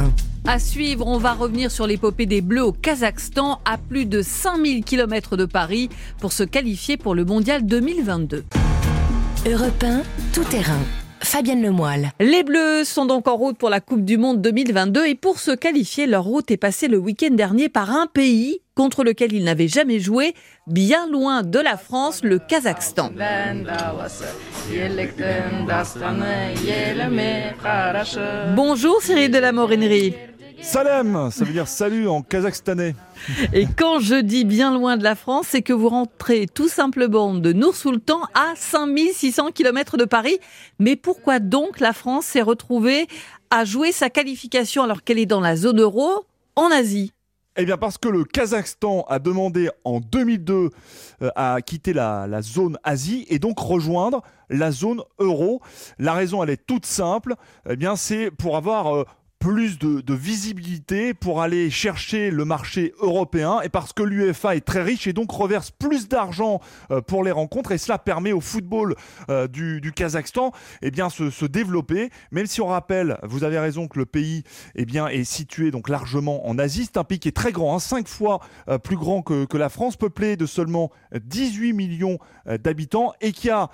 Speaker 3: À suivre, on va revenir sur l'épopée des Bleus au Kazakhstan à plus de 5000 km de Paris pour se qualifier pour le Mondial 2022.
Speaker 1: Europe 1, tout terrain. Fabienne Lemoyle.
Speaker 3: Les Bleus sont donc en route pour la Coupe du Monde 2022 et pour se qualifier, leur route est passée le week-end dernier par un pays contre lequel ils n'avaient jamais joué, bien loin de la France, le Kazakhstan. Bonjour Cyril de la Morinerie.
Speaker 21: Salem, ça veut dire salut en kazakhstanais.
Speaker 3: Et quand je dis bien loin de la France, c'est que vous rentrez tout simplement de Nour-Sultan à 5600 km de Paris. Mais pourquoi donc la France s'est retrouvée à jouer sa qualification alors qu'elle est dans la zone euro en Asie?
Speaker 21: Eh bien parce que le Kazakhstan a demandé en 2002 euh, à quitter la, la, zone Asie et donc rejoindre la zone euro. La raison elle est toute simple, eh bien c'est pour avoir euh, plus de, visibilité pour aller chercher le marché européen et parce que l'UEFA est très riche et donc reverse plus d'argent euh, pour les rencontres et cela permet au football euh, du, Kazakhstan eh bien se, développer. Même si on rappelle vous avez raison que le pays eh bien est situé donc largement en Asie. C'est un pays qui est très grand hein, cinq fois euh, plus grand que, la France peuplé de seulement 18 millions d'habitants et qui a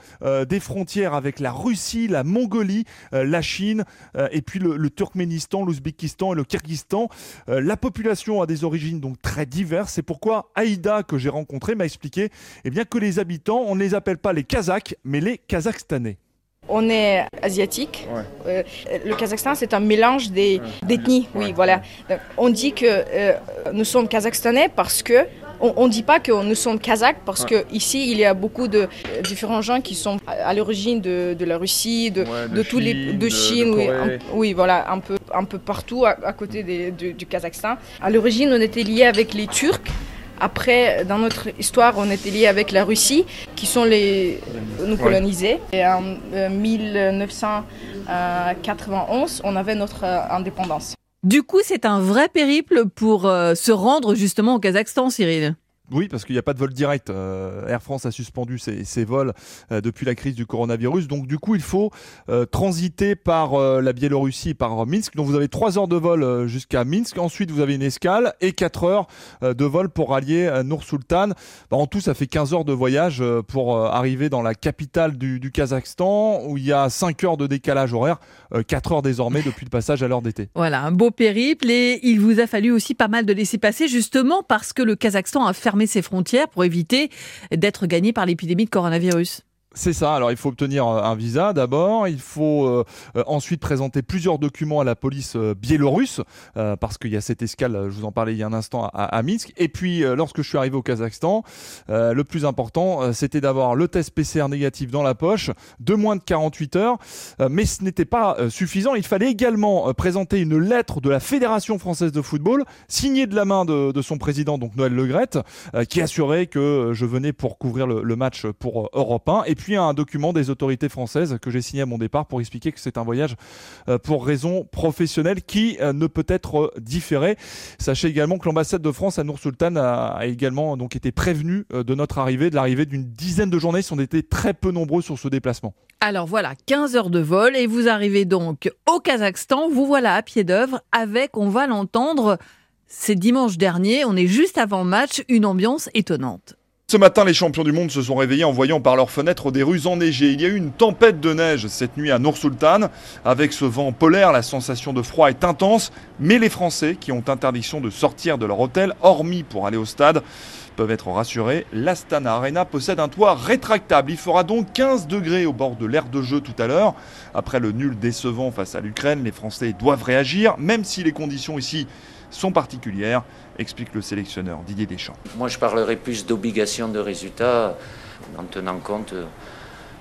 Speaker 21: des frontières avec la Russie la Mongolie la Chine et puis le Turkménistan l'Ouzbékistan et le Kyrgyzstan. Euh, la population a des origines donc très diverses. C'est pourquoi Aïda, que j'ai rencontré, m'a expliqué eh bien, que les habitants, on ne les appelle pas les Kazakhs, mais les Kazakhstanais.
Speaker 22: On est asiatique. Euh, le Kazakhstan, c'est un mélange d'ethnies. Oui, voilà. on dit que euh, nous sommes kazakhstanais parce que on ne dit pas que nous sommes kazakhs parce qu'ici, que ici il y a beaucoup de euh, différents gens qui sont à, l'origine de, la Russie, de, tous les de Chine, oui, voilà, un peu un peu partout à, côté du, Kazakhstan. À l'origine, on était lié avec les Turcs. Après, dans notre histoire, on était lié avec la Russie, qui sont les nous colonisés. Et en 1991, euh, on avait notre euh, indépendance.
Speaker 3: Du coup, c'est un vrai périple pour euh, se rendre justement au Kazakhstan, Cyril.
Speaker 21: Oui, parce qu'il n'y a pas de vol direct. Euh, Air France a suspendu ses, vols euh, depuis la crise du coronavirus. Donc, du coup, il faut euh, transiter par la Biélorussie par Minsk. Donc, vous avez 3 heures de vol jusqu'à Minsk. Ensuite, vous avez une escale et 4 heures de vol pour allier Nour-Sultan. Bah, en tout, ça fait 15 heures de voyage pour arriver dans la capitale du, du, Kazakhstan où il y a 5 heures de décalage horaire, 4 heures désormais depuis le passage à l'heure d'été.
Speaker 3: Voilà, un beau périple. Et il vous a fallu aussi pas mal de laisser passer justement parce que le Kazakhstan a fermé ses frontières pour éviter d'être gagné par l'épidémie de coronavirus.
Speaker 21: C'est ça. Alors, il faut obtenir euh, un visa d'abord. Il faut euh, euh, ensuite présenter plusieurs documents à la police biélorusse parce qu'il y a cette escale. Je vous en parlais il y a un instant à, Minsk. Et puis, lorsque je suis arrivé au Kazakhstan, le plus important, c'était d'avoir le test PCR négatif dans la poche de moins de 48 heures. mais ce n'était pas suffisant. Il fallait également présenter une lettre de la Fédération française de football signée de la main de, son président, donc Noël Legrette, qui assurait que je venais pour couvrir le, match pour Europe 1 puis un document des autorités françaises que j'ai signé à mon départ pour expliquer que c'est un voyage euh, pour raison professionnelle qui euh, ne peut être euh, différé. Sachez également que l'ambassade de France à Nour-Sultan a, également donc été prévenue de notre arrivée, de l'arrivée d'une dizaine de journalistes. On était très peu nombreux sur ce déplacement.
Speaker 3: Alors voilà, 15 heures de vol et vous arrivez donc au Kazakhstan. Vous voilà à pied d'œuvre avec, on va l'entendre, c'est dimanche dernier, on est juste avant match, une ambiance étonnante.
Speaker 21: Ce matin, les champions du monde se sont réveillés en voyant par leurs fenêtres des rues enneigées. Il y a eu une tempête de neige cette nuit à Nour-Sultan. Avec ce vent polaire, la sensation de froid est intense. Mais les Français, qui ont interdiction de sortir de leur hôtel, hormis pour aller au stade, peuvent être rassurés. L'Astana Arena possède un toit rétractable. Il fera donc 15 degrés au bord de l'aire de jeu tout à l'heure. Après le nul décevant face à l'Ukraine, les Français doivent réagir, même si les conditions ici sont particulières, explique le sélectionneur Didier Deschamps.
Speaker 23: Moi, je parlerai plus d'obligation de résultat en tenant compte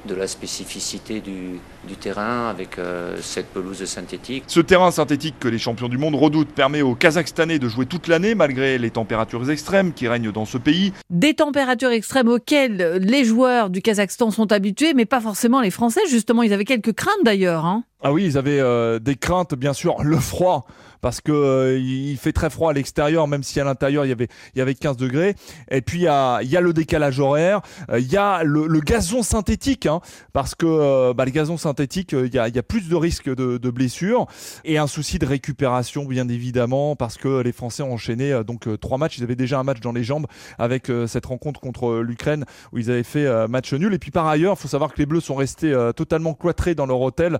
Speaker 23: de la spécificité du, terrain avec euh, cette pelouse synthétique.
Speaker 21: Ce terrain synthétique que les champions du monde redoutent permet aux Kazakhstanais de jouer toute l'année malgré les températures extrêmes qui règnent dans ce pays.
Speaker 3: Des températures extrêmes auxquelles les joueurs du Kazakhstan sont habitués, mais pas forcément les Français. Justement, ils avaient quelques craintes d'ailleurs. Hein.
Speaker 21: Ah oui, ils avaient euh, des craintes, bien sûr, le froid, parce que euh, il fait très froid à l'extérieur, même si à l'intérieur il y avait il y avait 15 degrés. Et puis il y a, le décalage horaire, euh, il y a le, le gazon synthétique, hein, parce que bah, le gazon synthétique, il y a, il y a plus de risques de, de blessures et un souci de récupération, bien évidemment, parce que les Français ont enchaîné donc trois matchs. Ils avaient déjà un match dans les jambes avec cette rencontre contre l'Ukraine où ils avaient fait match nul. Et puis par ailleurs, il faut savoir que les Bleus sont restés totalement cloîtrés dans leur hôtel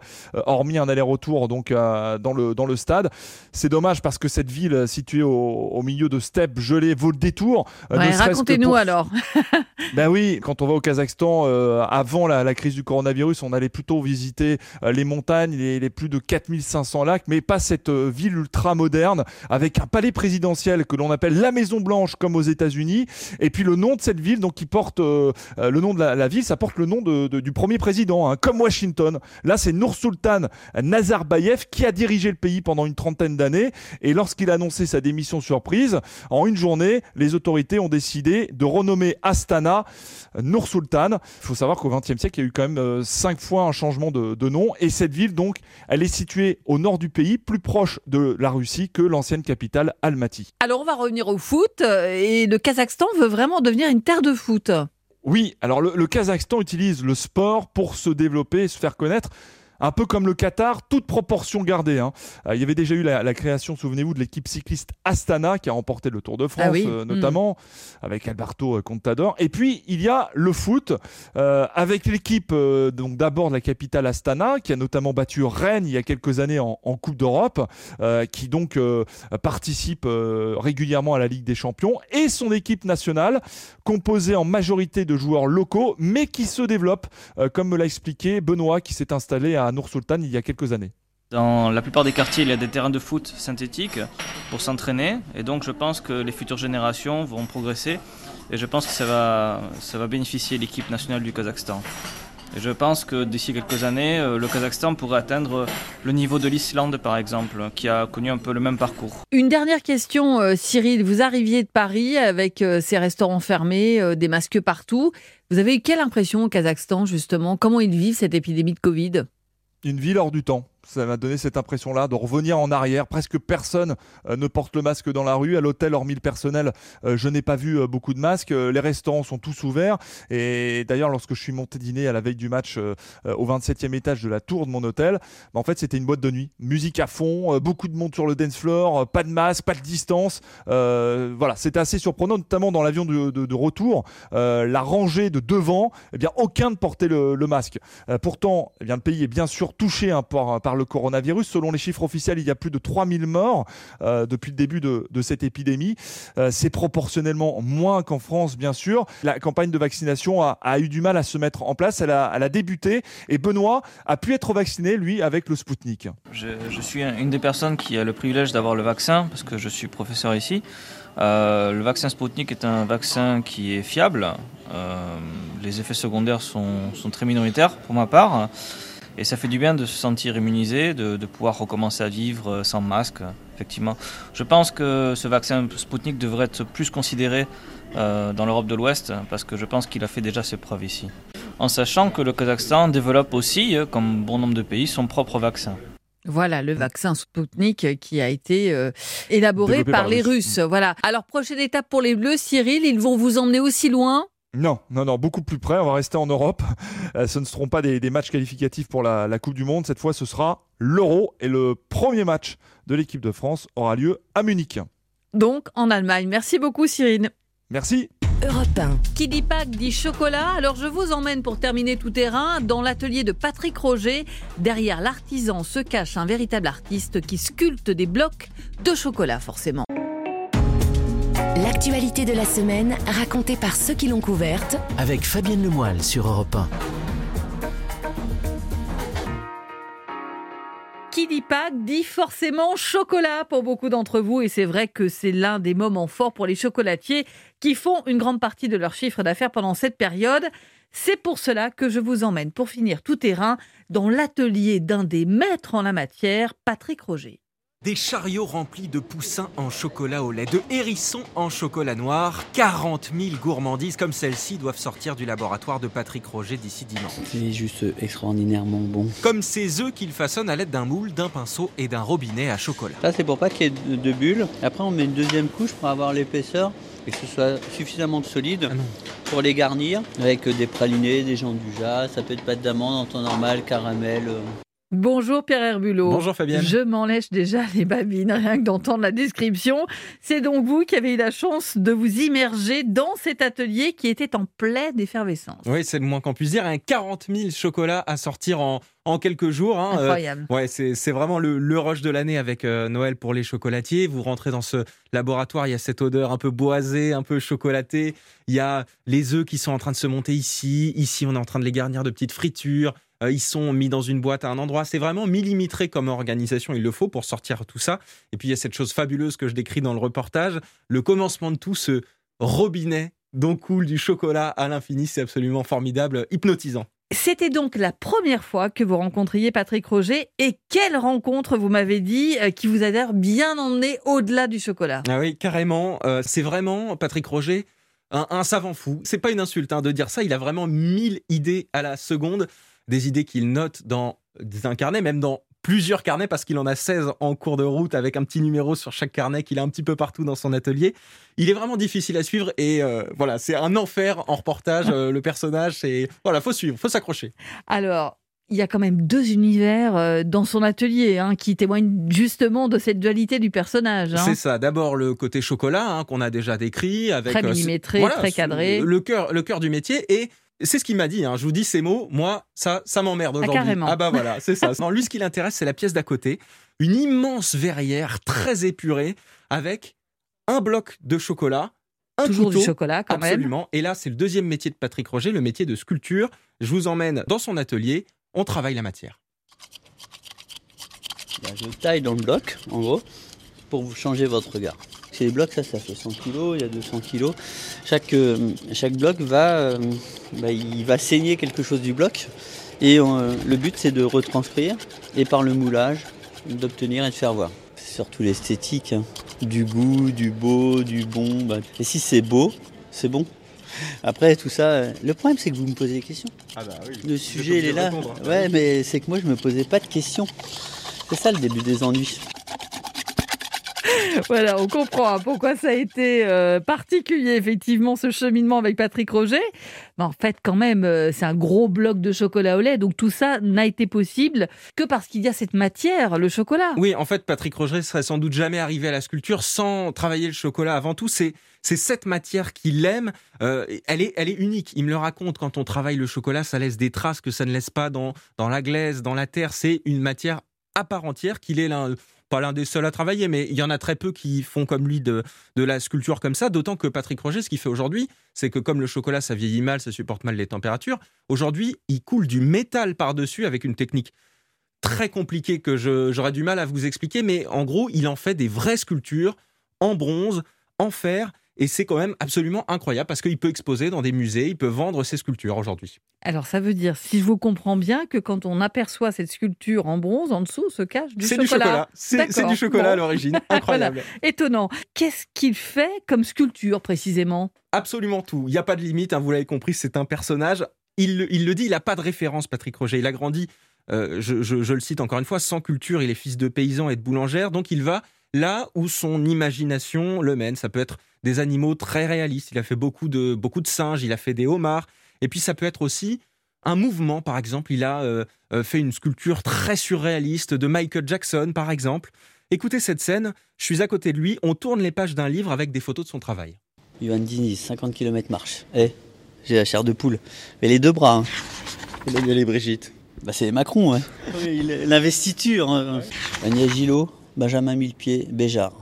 Speaker 21: hormis un aller-retour donc euh, dans le dans le stade. C'est dommage parce que cette ville euh, située au, milieu de steppes gelées vaut le détour.
Speaker 3: Euh, racontez-nous alors. [laughs]
Speaker 21: ben oui, quand on va au Kazakhstan avant la, crise du coronavirus, on allait plutôt visiter les montagnes, les, les, plus de 4500 lacs, mais pas cette ville ultra moderne avec un palais présidentiel que l'on appelle la Maison Blanche comme aux États-Unis. Et puis le nom de cette ville, donc qui porte le nom de la, ville, ça porte le nom de, du premier président, hein, comme Washington. Là, c'est Nur Nazarbayev qui a dirigé le pays pendant une trentaine d'années. Et lorsqu'il a annoncé sa démission surprise, en une journée, les autorités ont décidé de renommer Astana Nur Sultan. Il faut savoir qu'au XXe siècle, il y a eu quand même euh, cinq fois un changement de, de, nom. Et cette ville, donc, elle est située au nord du pays, plus proche de la Russie que l'ancienne capitale Almaty.
Speaker 3: Alors, on va revenir au foot. Et le Kazakhstan veut vraiment devenir une terre de foot.
Speaker 21: Oui, alors le, le Kazakhstan utilise le sport pour se développer et se faire connaître un peu comme le Qatar, toute proportion gardée. Hein. Euh, il y avait déjà eu la, création, souvenez-vous, de l'équipe cycliste Astana qui a remporté le Tour de France, ah euh, notamment mm. avec Alberto euh, Contador. Et puis il y a le foot avec l'équipe donc d'abord de la capitale Astana qui a notamment battu Rennes il y a quelques années en, Coupe d'Europe, qui donc participe régulièrement à la Ligue des Champions, et son équipe nationale composée en majorité de joueurs locaux, mais qui se développe, comme me l'a expliqué Benoît, qui s'est installé à Nour Sultan il y a quelques années.
Speaker 24: Dans la plupart des quartiers, il y a des terrains de foot synthétiques pour s'entraîner. Et donc, je pense que les futures générations vont progresser. Et je pense que ça va, ça va bénéficier l'équipe nationale du Kazakhstan. Et je pense que d'ici quelques années, euh, le Kazakhstan pourrait atteindre le niveau de l'Islande, par exemple, qui a connu un peu le même parcours.
Speaker 3: Une dernière question, euh, Cyril. Vous arriviez de Paris avec euh, ces restaurants fermés, des masques partout. Vous avez eu quelle impression au Kazakhstan, justement? Comment ils vivent cette épidémie de Covid?
Speaker 21: Une ville hors du temps ça m'a donné cette impression-là de revenir en arrière. Presque personne euh, ne porte le masque dans la rue. À l'hôtel, hormis le personnel, euh, je n'ai pas vu euh, beaucoup de masques. les restaurants sont tous ouverts. Et d'ailleurs, lorsque je suis monté dîner à la veille du match au 27e étage de la tour de mon hôtel, bah, en fait, c'était une boîte de nuit. Musique à fond, beaucoup de monde sur le dance floor, pas de masque, pas de distance. voilà, c'était assez surprenant, notamment dans l'avion de, retour. la rangée de devant, eh bien, aucun ne portait le, masque. pourtant, eh bien, le pays est bien sûr touché hein, par, par le le coronavirus. Selon les chiffres officiels, il y a plus de 3000 morts euh, depuis le début de, cette épidémie. Euh, c'est proportionnellement moins qu'en France, bien sûr. La campagne de vaccination a, eu du mal à se mettre en place. Elle a, débuté et Benoît a pu être vacciné, lui, avec le Spoutnik.
Speaker 24: Je, suis une des personnes qui a le privilège d'avoir le vaccin parce que je suis professeur ici. Euh, le vaccin Sputnik est un vaccin qui est fiable. les effets secondaires sont, sont, très minoritaires pour ma part. Et ça fait du bien de se sentir immunisé, de, pouvoir recommencer à vivre euh, sans masque, effectivement. Je pense que ce vaccin Sputnik devrait être plus considéré euh, dans l'Europe de l'Ouest, parce que je pense qu'il a fait déjà ses preuves ici. En sachant que le Kazakhstan développe aussi, euh, comme bon nombre de pays, son propre vaccin.
Speaker 3: Voilà le vaccin Sputnik qui a été élaboré par, les Russes. Voilà. Alors prochaine étape pour les Bleus, Cyril, ils vont vous emmener aussi loin?
Speaker 21: Non, non, non, beaucoup plus près. On va rester en Europe. [laughs] Euh, ce ne seront pas des, matchs qualificatifs pour la, la, Coupe du Monde. Cette fois, ce sera l'Euro. Et le premier match de l'équipe de France aura lieu à Munich.
Speaker 3: Donc, en Allemagne. Merci beaucoup, Cyrine.
Speaker 21: Merci.
Speaker 1: Europe 1.
Speaker 3: Qui dit Pâques dit chocolat. Alors je vous emmène pour terminer tout terrain dans l'atelier de Patrick Roger. Derrière l'artisan se cache un véritable artiste qui sculpte des blocs de chocolat forcément.
Speaker 1: L'actualité de la semaine racontée par ceux qui l'ont couverte
Speaker 2: avec Fabienne Lemoyle sur Europe 1.
Speaker 3: Qui dit pas dit forcément chocolat pour beaucoup d'entre vous et c'est vrai que c'est l'un des moments forts pour les chocolatiers qui font une grande partie de leur chiffre d'affaires pendant cette période. C'est pour cela que je vous emmène pour finir tout terrain dans l'atelier d'un des maîtres en la matière, Patrick Roger.
Speaker 25: Des chariots remplis de poussins en chocolat au lait, de hérissons en chocolat noir, 40 000 gourmandises comme celle-ci doivent sortir du laboratoire de Patrick Roger d'ici dimanche.
Speaker 26: C'est juste extraordinairement bon.
Speaker 25: Comme ces œufs qu'il façonne à l'aide d'un moule, d'un pinceau et d'un robinet à chocolat.
Speaker 26: Ça c'est pour pas qu'il y ait de, bulles. Après on met une deuxième couche pour avoir l'épaisseur et que ce soit suffisamment solide pour les garnir avec des pralinés, des gens du jas, ça peut être pâte d'amande en temps normal, caramel.
Speaker 3: Bonjour Pierre Herbulot.
Speaker 27: Bonjour Fabienne.
Speaker 3: Je m'en lèche déjà les babines, rien que d'entendre la description. C'est donc vous qui avez eu la chance de vous immerger dans cet atelier qui était en pleine effervescence.
Speaker 27: Oui, c'est le moins qu'on puisse dire. Un 40 000 chocolats à sortir en, en quelques jours. hein. Euh,
Speaker 3: Incroyable.
Speaker 27: ouais, c'est c'est vraiment le, le rush de l'année avec euh, Noël pour les chocolatiers. Vous rentrez dans ce laboratoire, il y a cette odeur un peu boisée, un peu chocolatée. Il y a les œufs qui sont en train de se monter ici. Ici, on est en train de les garnir de petites fritures. Euh, ils sont mis dans une boîte à un endroit. C'est vraiment millimétré comme organisation, il le faut pour sortir tout ça. Et puis il y a cette chose fabuleuse que je décris dans le reportage, le commencement de tout, ce robinet dont coule du chocolat à l'infini. C'est absolument formidable, hypnotisant.
Speaker 3: C'était donc la première fois que vous rencontriez Patrick Roger. Et quelle rencontre, vous m'avez dit, euh, qui vous a d'ailleurs bien emmené au-delà du chocolat.
Speaker 27: Ah oui, carrément. Euh, c'est vraiment Patrick Roger, un, un savant fou. C'est pas une insulte hein, de dire ça. Il a vraiment mille idées à la seconde, des idées qu'il note dans un carnet, même dans plusieurs carnets parce qu'il en a 16 en cours de route avec un petit numéro sur chaque carnet qu'il a un petit peu partout dans son atelier. Il est vraiment difficile à suivre et euh, voilà, c'est un enfer en reportage. euh, le personnage, c'est voilà, faut suivre, faut s'accrocher.
Speaker 3: Alors, il y a quand même deux univers euh, dans son atelier hein, qui témoignent justement de cette dualité du personnage. hein.
Speaker 27: C'est ça. D'abord le côté chocolat hein, qu'on a déjà décrit avec
Speaker 3: Très
Speaker 27: euh,
Speaker 3: millimétré, très cadré.
Speaker 27: Le cœur, le cœur du métier et c'est ce qu'il m'a dit. hein. Je vous dis ces mots. Moi, ça, ça m'emmerde aujourd'hui.
Speaker 3: carrément.
Speaker 27: Ah bah voilà, c'est ça. Non, lui, ce qui l'intéresse, c'est la pièce d'à côté, une immense verrière très épurée avec un bloc de chocolat. Un
Speaker 3: Toujours du
Speaker 27: couteau,
Speaker 3: chocolat, quand même.
Speaker 27: Absolument. Et là, c'est le deuxième métier de Patrick Roger, le métier de sculpture. Je vous emmène dans son atelier. On travaille la matière.
Speaker 26: Là, je taille dans le bloc, en gros, pour vous changer votre regard. C'est les blocs, ça, ça fait 100 kg, il y a 200 kg. Chaque, euh, chaque bloc va, euh, bah, il va saigner quelque chose du bloc. Et euh, le but, c'est de retranscrire et par le moulage, d'obtenir et de faire voir. C'est surtout l'esthétique, hein. du goût, du beau, du bon. bah. Et si c'est beau, c'est bon. Après, tout ça, le problème, c'est que vous me posez des questions.
Speaker 27: Ah bah oui.
Speaker 26: Le sujet, il est là. Ouais, mais c'est que moi, je me posais pas de questions. C'est ça le début des ennuis.
Speaker 3: Voilà, on comprend pourquoi ça a été euh, particulier, effectivement, ce cheminement avec Patrick Roger. Mais en fait, quand même, euh, c'est un gros bloc de chocolat au lait. Donc tout ça n'a été possible que parce qu'il y a cette matière, le chocolat.
Speaker 27: Oui, en fait, Patrick Roger serait sans doute jamais arrivé à la sculpture sans travailler le chocolat. Avant tout, c'est cette matière qu'il aime. Euh, elle est unique. Il me le raconte. Quand on travaille le chocolat, ça laisse des traces que ça ne laisse pas dans dans la glaise, dans la terre. C'est une matière à part entière qu'il est l'un pas l'un des seuls à travailler, mais il y en a très peu qui font comme lui de, la sculpture comme ça. D'autant que Patrick Roger, ce qu'il fait aujourd'hui, c'est que comme le chocolat, ça vieillit mal, ça supporte mal les températures, aujourd'hui, il coule du métal par-dessus avec une technique très compliquée que j'aurais du mal à vous expliquer, mais en gros, il en fait des vraies sculptures en bronze, en fer, et c'est quand même absolument incroyable parce qu'il peut exposer dans des musées, il peut vendre ses sculptures aujourd'hui.
Speaker 3: Alors ça veut dire, si je vous comprends bien, que quand on aperçoit cette sculpture en bronze, en dessous se cache du
Speaker 27: C'est
Speaker 3: chocolat.
Speaker 27: du chocolat, c'est c'est du chocolat à l'origine, [laughs] incroyable.
Speaker 3: Voilà. Étonnant. Qu'est-ce qu'il fait comme sculpture précisément?
Speaker 27: Absolument tout. Il n'y a pas de limite, hein, vous l'avez compris, c'est un personnage. Il, le- il le dit, il n'a pas de référence, Patrick Roger. Il a grandi, euh, je, je- je le cite encore une fois, sans culture. Il est fils de paysan et de boulangère. Donc il va là où son imagination le mène. Ça peut être des animaux très réalistes. Il a fait beaucoup de, beaucoup de singes, il a fait des homards. Et puis ça peut être aussi un mouvement, par exemple. Il a euh, euh, fait une sculpture très surréaliste de Michael Jackson, par exemple. Écoutez cette scène, je suis à côté de lui, on tourne les pages d'un livre avec des photos de son travail.
Speaker 26: Ivan Diniz, 50 km marche. Eh, j'ai la chair de poule. Mais les deux bras. Hein. Emmanuel et Brigitte. Bah, c'est Macron. Oui, L'investiture. hein. Agnès Gillot, Benjamin Millepied, Béjart.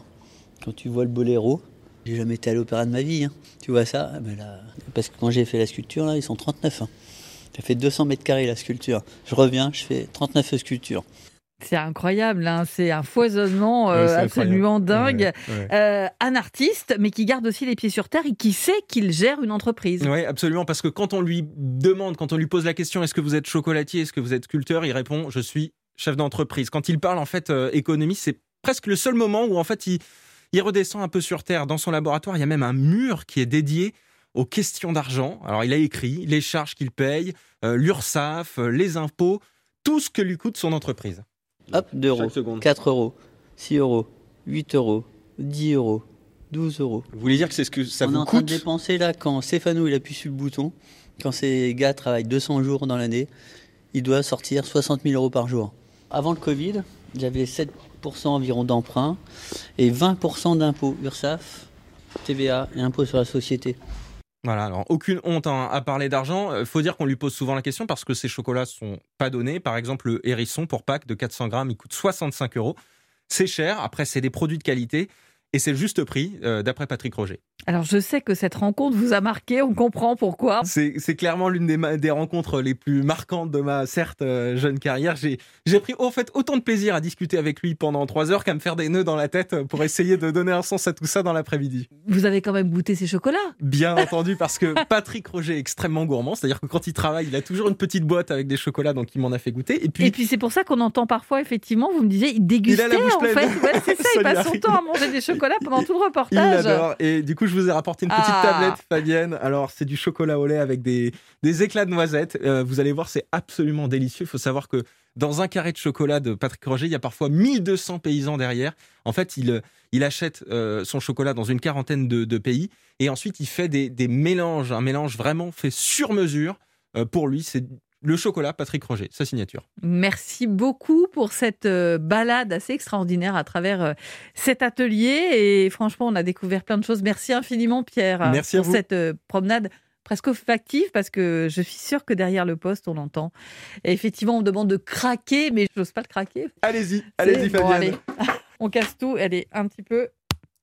Speaker 26: Quand tu vois le boléro, j'ai jamais été à l'opéra de ma vie. hein. Tu vois ça? Là, Parce que quand j'ai fait la sculpture, là, ils sont 39. Hein. J'ai fait 200 mètres carrés la sculpture. Je reviens, je fais 39 sculptures.
Speaker 3: C'est incroyable, hein, c'est un foisonnement euh, absolument
Speaker 27: incroyable.
Speaker 3: dingue. Euh, un artiste, mais qui garde aussi les pieds sur terre et qui sait qu'il gère une entreprise.
Speaker 27: Oui, absolument, parce que quand on lui demande, quand on lui pose la question, est-ce que vous êtes chocolatier, est-ce que vous êtes sculpteur, il répond, je suis chef d'entreprise. Quand il parle en fait euh, économie, c'est presque le seul moment où en fait il, il redescend un peu sur Terre. Dans son laboratoire, il y a même un mur qui est dédié aux questions d'argent. Alors il a écrit les charges qu'il paye, euh, l'URSSAF, euh, les impôts, tout ce que lui coûte son entreprise.
Speaker 26: Hop, 2 euros, 4 euros, 6 euros, 8 euros, 10 euros, 12 euros.
Speaker 27: Vous voulez dire que c'est ce que ça
Speaker 26: On est
Speaker 27: vous
Speaker 26: en train de
Speaker 27: coûte
Speaker 26: dépenser là quand Stéphano il appuie sur le bouton, quand ces gars travaillent 200 jours dans l'année, il doit sortir 60 000 euros par jour. Avant le Covid, j'avais 7% environ d'emprunt et 20% d'impôts URSAF, TVA et impôts sur la société.
Speaker 27: Voilà, alors aucune honte hein, à parler d'argent. Il faut dire qu'on lui pose souvent la question parce que ces chocolats sont pas donnés. Par exemple, le hérisson pour Pâques de 400 grammes, il coûte 65 euros. C'est cher. Après, c'est des produits de qualité et c'est le juste prix, euh, d'après Patrick Roger.
Speaker 3: Alors je sais que cette rencontre vous a marqué, on comprend pourquoi.
Speaker 27: C'est clairement l'une des, rencontres les plus marquantes de ma certes euh, jeune carrière. J'ai pris au fait autant de plaisir à discuter avec lui pendant trois heures qu'à me faire des nœuds dans la tête pour essayer de donner un sens à tout ça dans l'après-midi.
Speaker 3: Vous avez quand même goûté ces chocolats
Speaker 27: Bien [laughs] entendu, parce que Patrick Roger est extrêmement gourmand, c'est-à-dire que quand il travaille, il a toujours une petite boîte avec des chocolats, donc il m'en a fait goûter. Et puis,
Speaker 3: Et puis c'est pour ça qu'on entend parfois, effectivement, vous me disiez, il dégustait
Speaker 27: Il a la bouche
Speaker 3: en
Speaker 27: pleine.
Speaker 3: fait. Ouais, c'est ça, [laughs]
Speaker 27: Ça
Speaker 3: il passe son temps à manger des chocolats pendant tout le
Speaker 27: il
Speaker 3: reportage.
Speaker 27: adore. Et du coup, je vous ai rapporté une petite
Speaker 3: Ah.
Speaker 27: tablette, Fabienne. Alors, c'est du chocolat au lait avec des, des éclats de noisettes. Euh, vous allez voir, c'est absolument délicieux. Il faut savoir que dans un carré de chocolat de Patrick Roger, il y a parfois 1200 paysans derrière. En fait, il, euh, il achète euh, son chocolat dans une quarantaine de, de pays et ensuite il fait des, des mélanges, un mélange vraiment fait sur mesure euh, pour lui. C'est le chocolat Patrick Roger, sa signature.
Speaker 3: Merci beaucoup pour cette euh, balade assez extraordinaire à travers euh, cet atelier. Et franchement, on a découvert plein de choses. Merci infiniment, Pierre,
Speaker 27: Merci à
Speaker 3: pour
Speaker 27: vous.
Speaker 3: cette euh, promenade presque factive parce que je suis sûre que derrière le poste, on l'entend. Et effectivement, on me demande de craquer, mais je n'ose pas le craquer.
Speaker 27: Allez-y, allez-y,
Speaker 3: bon,
Speaker 27: Fabienne.
Speaker 3: allez. [laughs] On casse tout. Elle est un petit peu.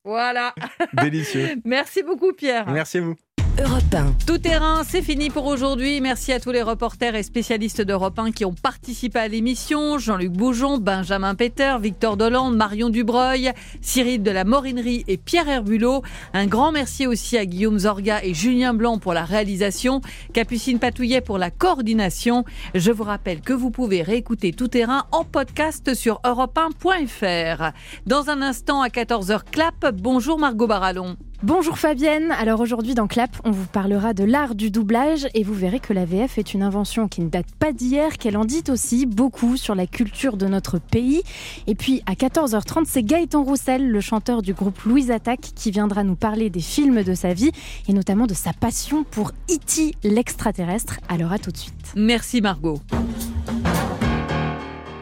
Speaker 3: Voilà.
Speaker 27: Délicieux. [laughs]
Speaker 3: Merci beaucoup, Pierre.
Speaker 27: Merci à vous.
Speaker 1: Europe 1.
Speaker 3: Tout terrain, c'est fini pour aujourd'hui. Merci à tous les reporters et spécialistes d'Europe 1 qui ont participé à l'émission. Jean-Luc Boujon, Benjamin Peter, Victor Dolande, Marion Dubreuil, Cyril de la Morinerie et Pierre Herbulot. Un grand merci aussi à Guillaume Zorga et Julien Blanc pour la réalisation, Capucine Patouillet pour la coordination. Je vous rappelle que vous pouvez réécouter Tout terrain en podcast sur europe1.fr. Dans un instant à 14h clap, bonjour Margot Barallon.
Speaker 28: Bonjour Fabienne, alors aujourd'hui dans Clap, on vous parlera de l'art du doublage et vous verrez que la VF est une invention qui ne date pas d'hier, qu'elle en dit aussi beaucoup sur la culture de notre pays. Et puis à 14h30, c'est Gaëtan Roussel, le chanteur du groupe Louise Attaque, qui viendra nous parler des films de sa vie et notamment de sa passion pour E.T. l'extraterrestre. Alors à tout de suite.
Speaker 3: Merci Margot.